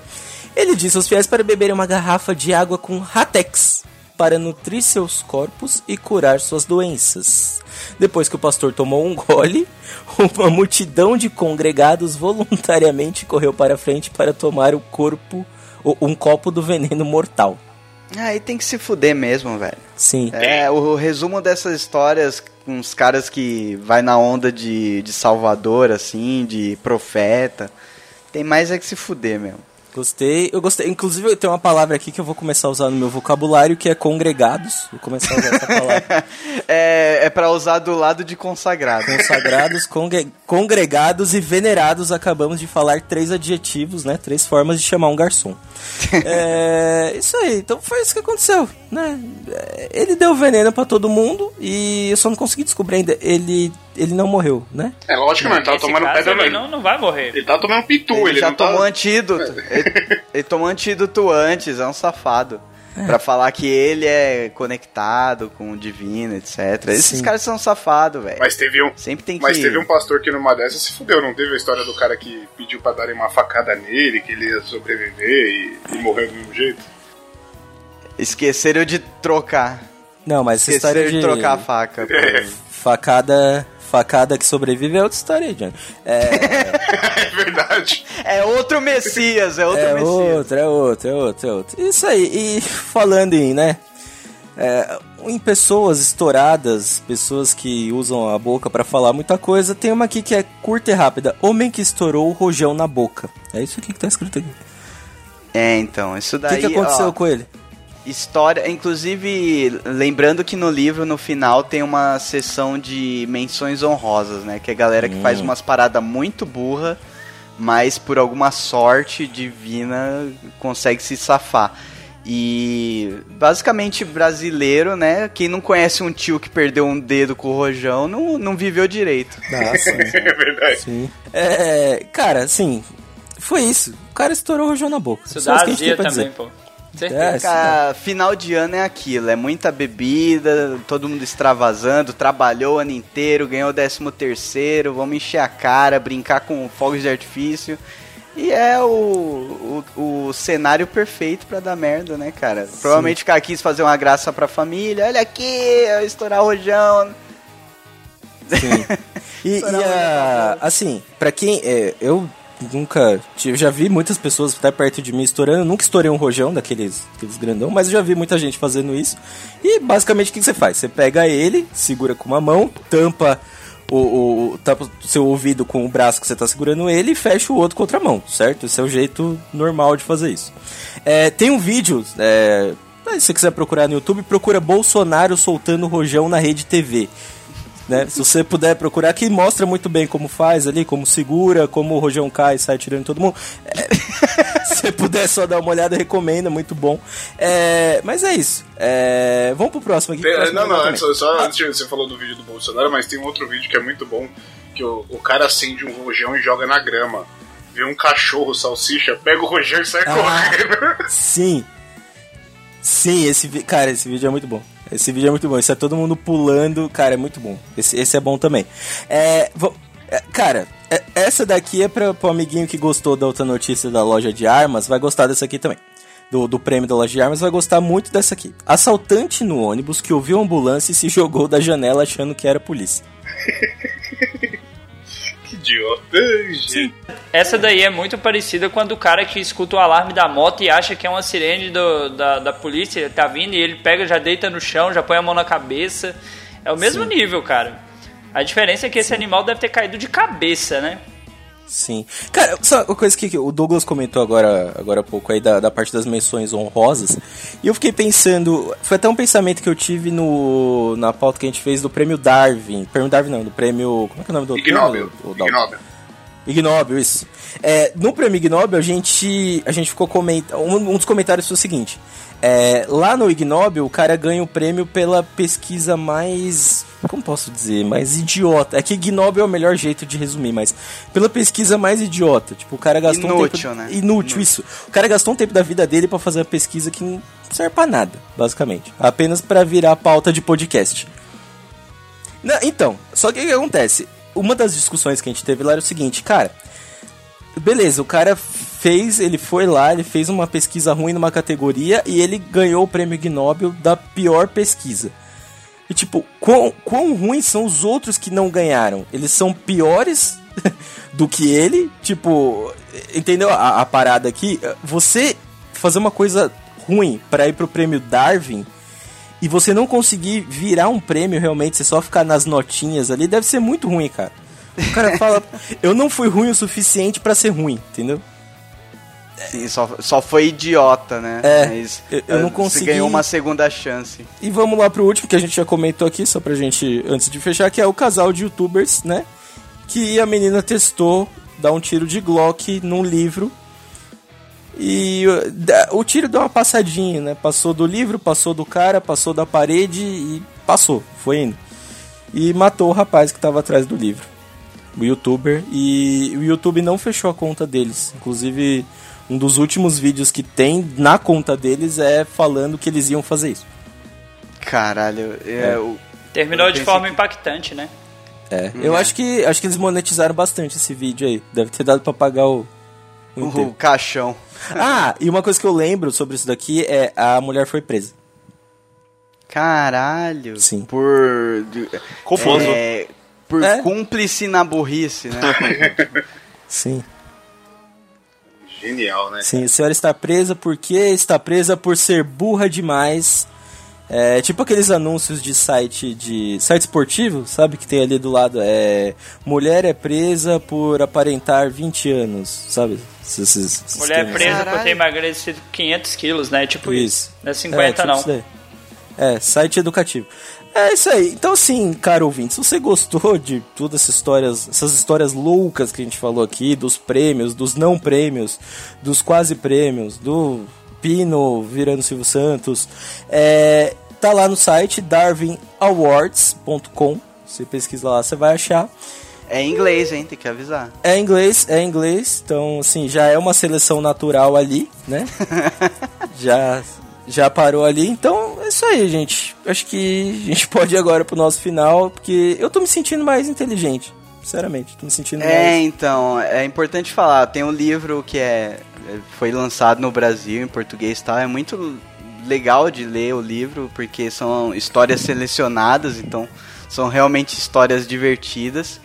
Ele disse aos fiéis para beberem uma garrafa de água com Ratex para nutrir seus corpos e curar suas doenças. Depois que o pastor tomou um gole, uma multidão de congregados voluntariamente correu para frente para tomar o corpo, um copo do veneno mortal. Aí tem que se fuder mesmo, velho. Sim. É, o, o resumo dessas histórias com os caras que vai na onda de, de salvador, assim, de profeta. Tem mais é que se fuder mesmo. Gostei, eu gostei. Inclusive, tem uma palavra aqui que eu vou começar a usar no meu vocabulário que é congregados. Vou começar a usar essa palavra. É, é pra usar do lado de consagrado. Consagrados, congre- congregados e venerados. Acabamos de falar três adjetivos, né? Três formas de chamar um garçom. é, isso aí. Então foi isso que aconteceu, né? É, Ele deu veneno pra todo mundo e eu só não consegui descobrir ainda. Ele, ele não morreu, né? É lógico que não, ele tava tomando pedra ele não. não, vai morrer. Ele tava tomando pitu, ele, Ele já não tá- tomou antídoto. Ele, ele tomou antídoto antes, é um safado. Pra falar que ele é conectado com o divino, etc. Esses Sim. caras são safados, velho. Mas teve um. Sempre tem que. Mas teve um pastor que numa dessas se fudeu, não teve a história do cara que pediu pra darem uma facada nele, que ele ia sobreviver e, e morreu do mesmo jeito? Esqueceram de trocar. Não, mas essa Esqueceram história de de trocar a faca. pô. facada, facada que sobrevive é outra história aí, Johnny. É, É verdade. É outro Messias, é outro é Messias. outra, é outra, é outra, é outra. Isso aí, e falando em, né? é, em pessoas estouradas, pessoas que usam a boca pra falar muita coisa, tem uma aqui que é curta e rápida. Homem que estourou o rojão na boca. É isso aqui que tá escrito aqui. É, então, isso O daí. que, que aconteceu ó, com ele? História, inclusive, lembrando que no livro, no final, tem uma sessão de menções honrosas, né? Que é a galera que Hum. faz umas paradas muito burra, mas por alguma sorte divina consegue se safar. E basicamente brasileiro, né? Quem não conhece um tio que perdeu um dedo com o rojão não, não viveu direito. Nossa, É verdade. sim. É, cara, assim, foi isso. O cara estourou o rojão na boca. Isso Só dá azia também, dizer. pô. Certeza. É, Cara, final de ano é aquilo, é muita bebida, todo mundo extravasando, trabalhou o ano inteiro, ganhou o décimo terceiro, vamos encher a cara, brincar com fogos de artifício. E é o, o, o cenário perfeito pra dar merda, né, cara? Provavelmente o cara quis fazer uma graça pra família, olha aqui, eu estourar o rojão. E, e o a- assim, pra quem. é, eu nunca. Eu já vi muitas pessoas até perto de mim estourando. Eu nunca estourei um rojão daqueles aqueles grandão, mas eu já vi muita gente fazendo isso. E basicamente o que você faz? Você pega ele, segura com uma mão, tampa o, o, o- seu ouvido com o braço que você tá segurando ele e fecha o outro com outra mão, certo? Esse é o jeito normal de fazer isso. É, tem um vídeo. É, se você quiser procurar no YouTube, procura Bolsonaro soltando rojão na rede TV né? Se você puder procurar, que mostra muito bem como faz ali, como segura, como o rojão cai e sai tirando todo mundo. É, se você puder só dar uma olhada, recomendo, muito bom. É, mas é isso. É, vamos pro próximo aqui. Tem- próximo Não, não, antes, só antes você falou do vídeo do Bolsonaro, mas tem um outro vídeo que é muito bom, que o, o cara acende um rojão e joga na grama. Vê um cachorro, salsicha, pega o rojão e sai Ah. correndo. Sim. Sim, esse cara, esse vídeo é muito bom. Esse vídeo é muito bom. Isso é todo mundo pulando, cara, é muito bom. Esse, esse é bom também. É, vo- é, cara, é- essa daqui é para pro amiguinho que gostou da outra notícia da loja de armas, vai gostar dessa aqui também. Do, do prêmio da loja de armas, vai gostar muito dessa aqui. Assaltante no ônibus que ouviu a ambulância e se jogou da janela achando que era polícia. que idiota. Sim. Essa daí é muito parecida quando o cara que escuta o alarme da moto e acha que é uma sirene do- da, da polícia, tá vindo e ele pega, já deita no chão, já põe a mão na cabeça. É o mesmo nível, cara. A diferença é que esse animal deve ter caído de cabeça, né? Sim. Cara, só uma coisa que o Douglas comentou agora, agora há pouco aí da, da parte das menções honrosas. E eu fiquei pensando. Foi até um pensamento que eu tive no, na pauta que a gente fez do prêmio Darwin. Prêmio Darwin não, do prêmio. Como é que é o nome do Ignóbil. prêmio? Ignóbil. Ignóbil, isso. É, no prêmio Ignóbil, a gente, a gente ficou comentando. Um, um dos comentários foi o seguinte: é, lá no Ignóbil, o cara ganha o prêmio pela pesquisa mais. Como posso dizer? Mais idiota. É que Ignóbil é o melhor jeito de resumir, mas pela pesquisa mais idiota. Tipo, o cara gastou um Inútil, tempo. né? Inútil, isso. O cara gastou um tempo da vida dele pra fazer uma pesquisa que não serve pra nada, basicamente. Apenas pra virar pauta de podcast. Não, então, só que o que acontece? Uma das discussões que a gente teve lá era o seguinte, cara. Beleza, o cara fez, ele foi lá, ele fez uma pesquisa ruim numa categoria e ele ganhou o prêmio Ig Nobel da pior pesquisa. E tipo, quão, quão ruins são os outros que não ganharam? Eles são piores do que ele? Tipo, entendeu a, a parada aqui? Você fazer uma coisa ruim pra ir pro prêmio Darwin e você não conseguir virar um prêmio realmente, você só ficar nas notinhas ali, deve ser muito ruim, cara. O cara fala, eu não fui ruim o suficiente pra ser ruim, entendeu? Sim, só, só foi idiota, né? É, Mas, eu- eu não eh, consegui- Você ganhou uma segunda chance. E vamos lá pro último que a gente já comentou aqui, só pra gente, antes de fechar, que é o casal de youtubers, né? Que a menina testou dar um tiro de Glock num livro. E uh, o tiro deu uma passadinha, né? Passou do livro, passou do cara, passou da parede e passou, foi indo. E matou o rapaz que tava atrás do livro. O youtuber. E o YouTube não fechou a conta deles. Inclusive, um dos últimos vídeos que tem na conta deles é falando que eles iam fazer isso. Caralho, é, É. o- Terminou Eu de forma impactante, né? É, eu acho que acho que eles monetizaram bastante esse vídeo aí. Deve ter dado pra pagar o, o o, caixão. Ah, e uma coisa que eu lembro sobre isso daqui é a mulher foi presa. Caralho. Sim. Por. Confuso. É, por É. cúmplice na burrice, né? Sim. Genial, né? Sim, a senhora está presa porque está presa por ser burra demais. É, tipo aqueles anúncios de site de site esportivo, sabe que tem ali do lado é mulher é presa por aparentar 20 anos, sabe? Esses- esses- Mulher termos. presa por Caralho. ter emagrecido 500 quilos, né? Tipo isso. Isso. Não é 50 É, tipo não. É, site educativo. É isso aí. Então, assim, caro ouvinte, se você gostou de todas essas histórias, essas histórias loucas que a gente falou aqui, dos prêmios, dos não prêmios, dos quase prêmios, do Pino virando Silvio Santos, é, tá lá no site darwinawards.com. Você pesquisa lá, você vai achar. É em inglês, hein? Tem que avisar. É inglês, é inglês, então assim, já é uma seleção natural ali, né? já já parou ali, então é isso aí, gente. Acho que a gente pode ir agora pro nosso final, porque eu tô me sentindo mais inteligente, sinceramente, tô me sentindo É, mais então, é importante falar. Tem um livro que é foi lançado no Brasil em português e tal. É muito legal de ler o livro porque são histórias selecionadas, então são realmente histórias divertidas.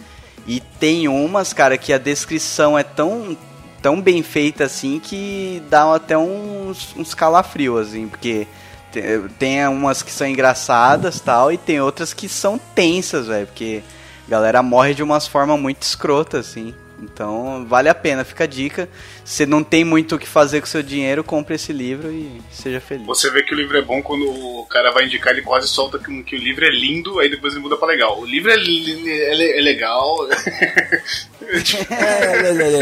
E tem umas, cara, que a descrição é tão tão bem feita assim que dá até uns, uns calafrios, assim, porque te- tem umas que são engraçadas tal, e tem outras que são tensas, velho, porque a galera morre de umas formas muito escrotas, assim. Então, vale a pena, fica a dica. Se não tem muito o que fazer com seu dinheiro, compre esse livro e seja feliz. Você vê que o livro é bom quando o cara vai indicar, ele quase solta que, que o livro é lindo, aí depois ele muda pra legal. O livro é, li- é, le- é legal.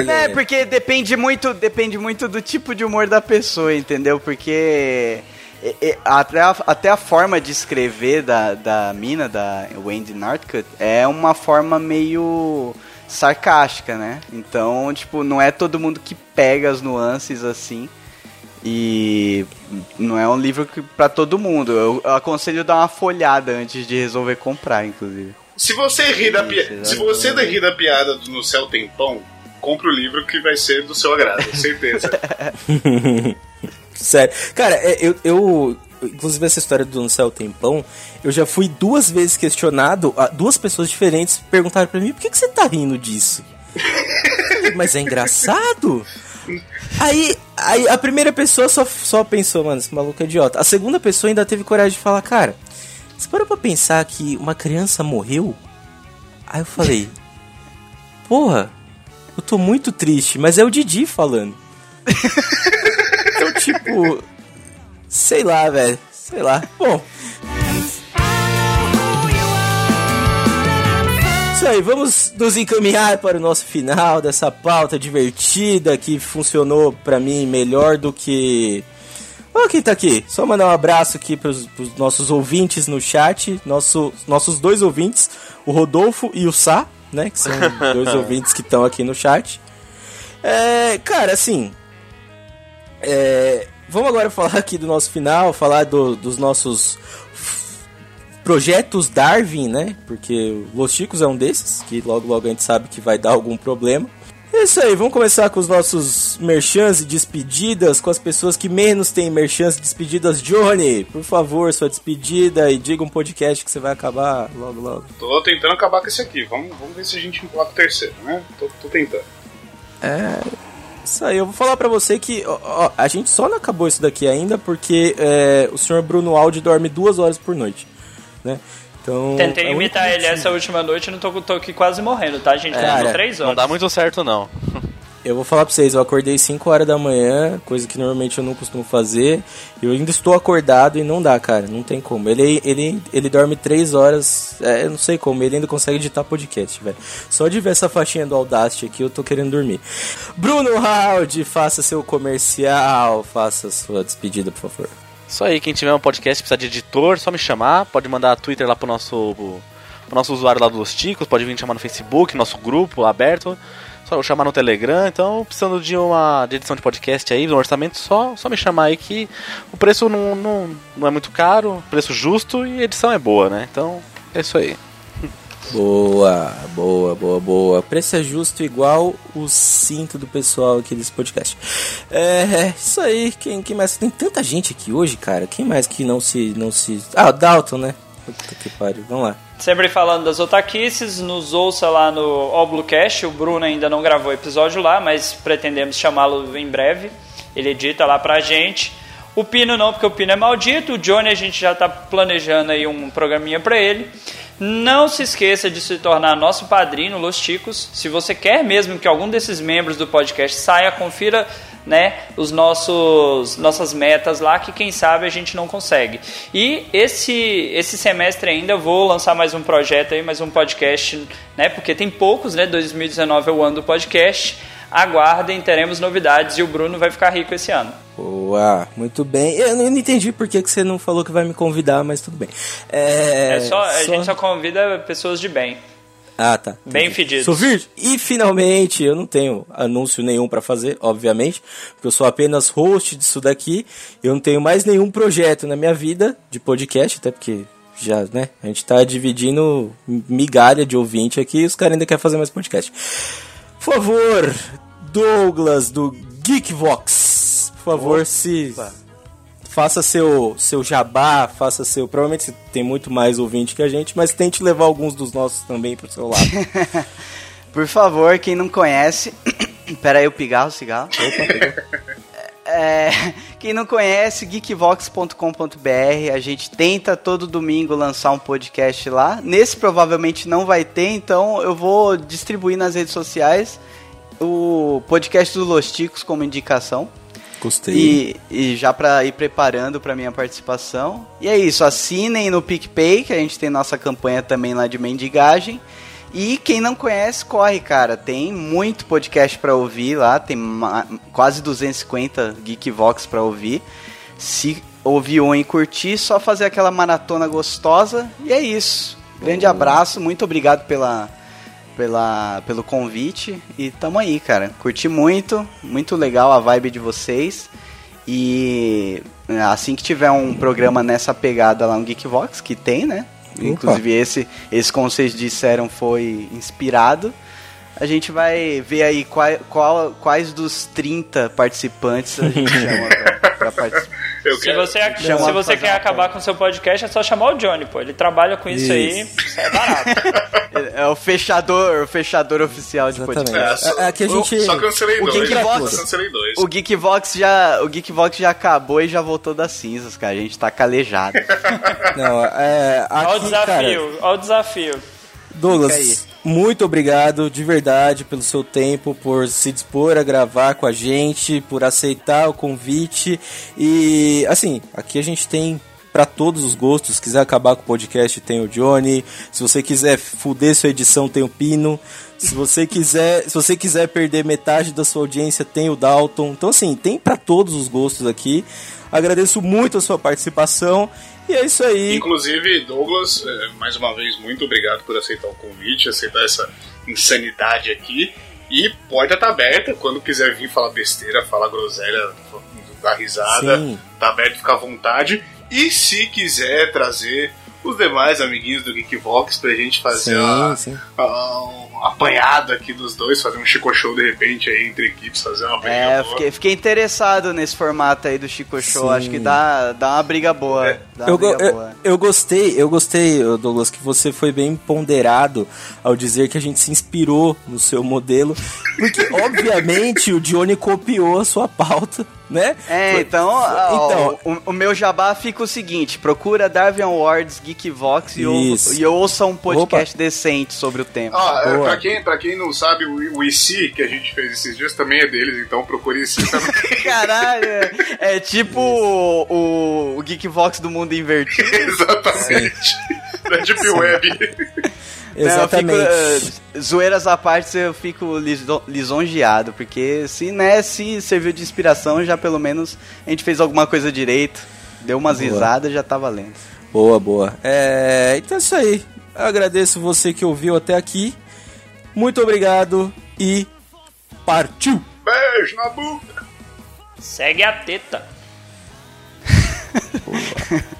É, porque depende muito, depende muito do tipo de humor da pessoa, entendeu? Porque é, é, até, a, até a forma de escrever da, da mina, da Wendy Northcutt, é uma forma meio sarcástica, né? Então, tipo, não é todo mundo que pega as nuances assim. E não é um livro que para todo mundo. Eu, eu aconselho dar uma folhada antes de resolver comprar, inclusive. Se você rir da piada, se você rir da piada do No Céu Tem Pão, compre o livro que vai ser do seu agrado, certeza. Sério. Cara, é, eu, eu. Inclusive, essa história do No Céu Tem Pão, eu já fui duas vezes questionado, duas pessoas diferentes perguntaram pra mim por que, que você tá rindo disso? Mas é engraçado? Aí, aí a primeira pessoa só, só pensou, mano, esse maluco é idiota. A segunda pessoa ainda teve coragem de falar, cara, você parou pra pensar que uma criança morreu? Aí eu falei, porra, eu tô muito triste, mas é o Didi falando. Então, tipo, sei lá, velho, sei lá. Bom. Isso aí, vamos nos encaminhar para o nosso final dessa pauta divertida que funcionou pra mim melhor do que. Ó, quem tá aqui? Só mandar um abraço aqui pros, pros nossos ouvintes no chat, nosso, nossos dois ouvintes, o Rodolfo e o Sá, né? Que são dois ouvintes que estão aqui no chat. É, cara, assim. é, vamos agora falar aqui do nosso final, falar do- dos nossos projetos Darwin, né? Porque Los Chicos é um desses, que logo logo a gente sabe que vai dar algum problema. É isso aí, vamos começar com os nossos merchans e despedidas, com as pessoas que menos têm merchans e despedidas. Johnny, por favor, sua despedida e diga um podcast que você vai acabar logo logo. tô tentando acabar com esse aqui. Vamos, vamos ver se a gente emplaca o terceiro, né? Tô, tô tentando. É. Isso aí, eu vou falar pra você que ó, ó, a gente só não acabou isso daqui ainda porque é, o senhor Bruno Aldi dorme duas horas por noite, né? Então. Tentei é imitar ele essa última noite e não tô, tô aqui quase morrendo, tá, gente? É, Cara, três horas. Não dá muito certo, não. Eu vou falar pra vocês, eu acordei 5 horas da manhã, coisa que normalmente eu não costumo fazer. Eu ainda estou acordado e não dá, cara, não tem como. Ele, ele, ele dorme 3 horas, é, eu não sei como, ele ainda consegue editar podcast, velho. Só de ver essa faixinha do Audacity aqui, eu tô querendo dormir. Bruno Haldi, faça seu comercial, faça sua despedida, por favor. Isso aí, quem tiver um podcast precisa de editor, só me chamar. Pode mandar Twitter lá pro nosso, pro nosso usuário lá dos Ticos, pode vir me chamar no Facebook, nosso grupo aberto. Só chamar no Telegram. Então, precisando de uma de edição de podcast aí, no orçamento, só, só me chamar aí que o preço não, não, não é muito caro, preço justo e edição é boa, né? Então, é isso aí. Boa, boa, boa, boa. Preço é justo igual o cinto do pessoal aqui desse podcast. É, é isso aí. Quem, quem mais? Tem tanta gente aqui hoje, cara. Quem mais que não se. não se. Ah, o Dalton, né? Puta que pariu. Vamos lá. Sempre falando das otaquices, nos ouça lá no Oblucast. O Bruno ainda não gravou episódio lá, mas pretendemos chamá-lo em breve. Ele edita lá pra gente. O Pino não, porque o Pino é maldito. O Johnny a gente já tá planejando aí um programinha pra ele. Não se esqueça de se tornar nosso padrinho, Los Ticos. Se você quer mesmo que algum desses membros do podcast saia, confira né, os nossos nossas metas lá que quem sabe a gente não consegue. E esse esse semestre ainda vou lançar mais um projeto aí, mais um podcast, né, porque tem poucos, né, 2019 é o ano do podcast. Aguardem, teremos novidades e o Bruno vai ficar rico esse ano. Boa, muito bem. Eu não entendi por que, que você não falou que vai me convidar, mas tudo bem. É, É só, a gente só convida pessoas de bem. Ah, tá. Bem fedidos. Sou virgem. E finalmente, eu não tenho anúncio nenhum pra fazer, obviamente, porque eu sou apenas host disso daqui. Eu não tenho mais nenhum projeto na minha vida de podcast, até porque já, né? A gente tá dividindo migalha de ouvinte aqui e os caras ainda querem fazer mais podcast. Por favor, Douglas do Geekvox, por favor, se faça seu seu jabá, faça seu, provavelmente você tem muito mais ouvinte que a gente, mas tente levar alguns dos nossos também pro seu lado. Por favor, quem não conhece. Pera aí, o pigarro, cigarro. É, quem não conhece, geekvox.com.br, a gente tenta todo domingo lançar um podcast lá. Nesse provavelmente não vai ter, então eu vou distribuir nas redes sociais o podcast do Los Ticos como indicação. Gostei. E, e já pra ir preparando pra minha participação. E é isso, assinem no PicPay, que a gente tem nossa campanha também lá de mendigagem. E quem não conhece, corre, cara. Tem muito podcast pra ouvir lá, tem quase 250 Geekvox pra ouvir. Se ouvir um e curtir, só fazer aquela maratona gostosa. E é isso. Grande abraço, muito obrigado pela, pela, pelo convite. E tamo aí, cara. Curti muito, muito legal a vibe de vocês. E assim que tiver um programa nessa pegada lá no Geekvox, que tem, né? Inclusive esse, esse como vocês disseram foi inspirado. A gente vai ver aí qual, qual- quais dos 30 participantes a gente chama pra, pra participar. Eu Se quero- você, Chama se você quer acabar com o seu podcast, é só chamar o Johnny, pô. Ele trabalha com isso, aí, Isso. isso é barato. É o fechador, o fechador oficial de Exatamente. podcast. É, só- É, Aqui a gente. Só cancelei O dois. Geekbox- Só cancelei dois. O Geekvox já, o Geekvox já acabou e já voltou das cinzas, cara. A gente tá calejado. Não, é. Olha o Aqui, cara, desafio, olha o desafio. Douglas, muito obrigado de verdade pelo seu tempo, por se dispor a gravar com a gente, por aceitar o convite. E assim, aqui a gente tem pra todos os gostos. Se quiser acabar com o podcast, tem o Johnny. Se você quiser fuder sua edição, tem o Pino. Se você quiser, se você quiser perder metade da sua audiência, tem o Dalton. Então assim, tem pra todos os gostos aqui. Agradeço muito a sua participação. E é isso aí. Inclusive, Douglas, eh, mais uma vez, muito obrigado por aceitar o convite, aceitar essa insanidade aqui. E porta tá aberta, quando quiser vir falar besteira, falar groselha, dar risada, Sim. tá aberto, fica à vontade. E se quiser trazer os demais amiguinhos do Geekvox pra gente fazer Sim, a- sim. um apanhado aqui dos dois, fazer um Chico Show de repente aí entre equipes, fazer uma briga É, boa. fiquei, fiquei interessado nesse formato aí do Chico Show. Sim. Acho que dá, dá uma briga boa. Uma Eu, briga eu, gostei, eu gostei, Douglas, que você foi bem ponderado ao dizer que a gente se inspirou no seu modelo, porque obviamente o Johnny copiou a sua pauta, né? É, Foi- então, ó, então o, o meu jabá fica o seguinte: procura Darwin Awards Geekvox e, ou, e ouça um podcast decente sobre o tema. Ah, é, pra, quem, pra quem não sabe, o, o IC que a gente fez esses dias também é deles, então procure IC também. Caralho, é, é tipo o, o, o Geekvox do mundo invertido. Exatamente. Da Deep Web. exatamente. Não, fico, eh, zoeiras à parte, eu fico liso- lisonjeado, porque se, né, se serviu de inspiração, já pelo menos a gente fez alguma coisa direito, deu umas Boa. risadas, já tá valendo. Boa, boa. É, então é isso aí. Eu agradeço você que ouviu até aqui. Muito obrigado e partiu! Beijo na boca. Segue a teta.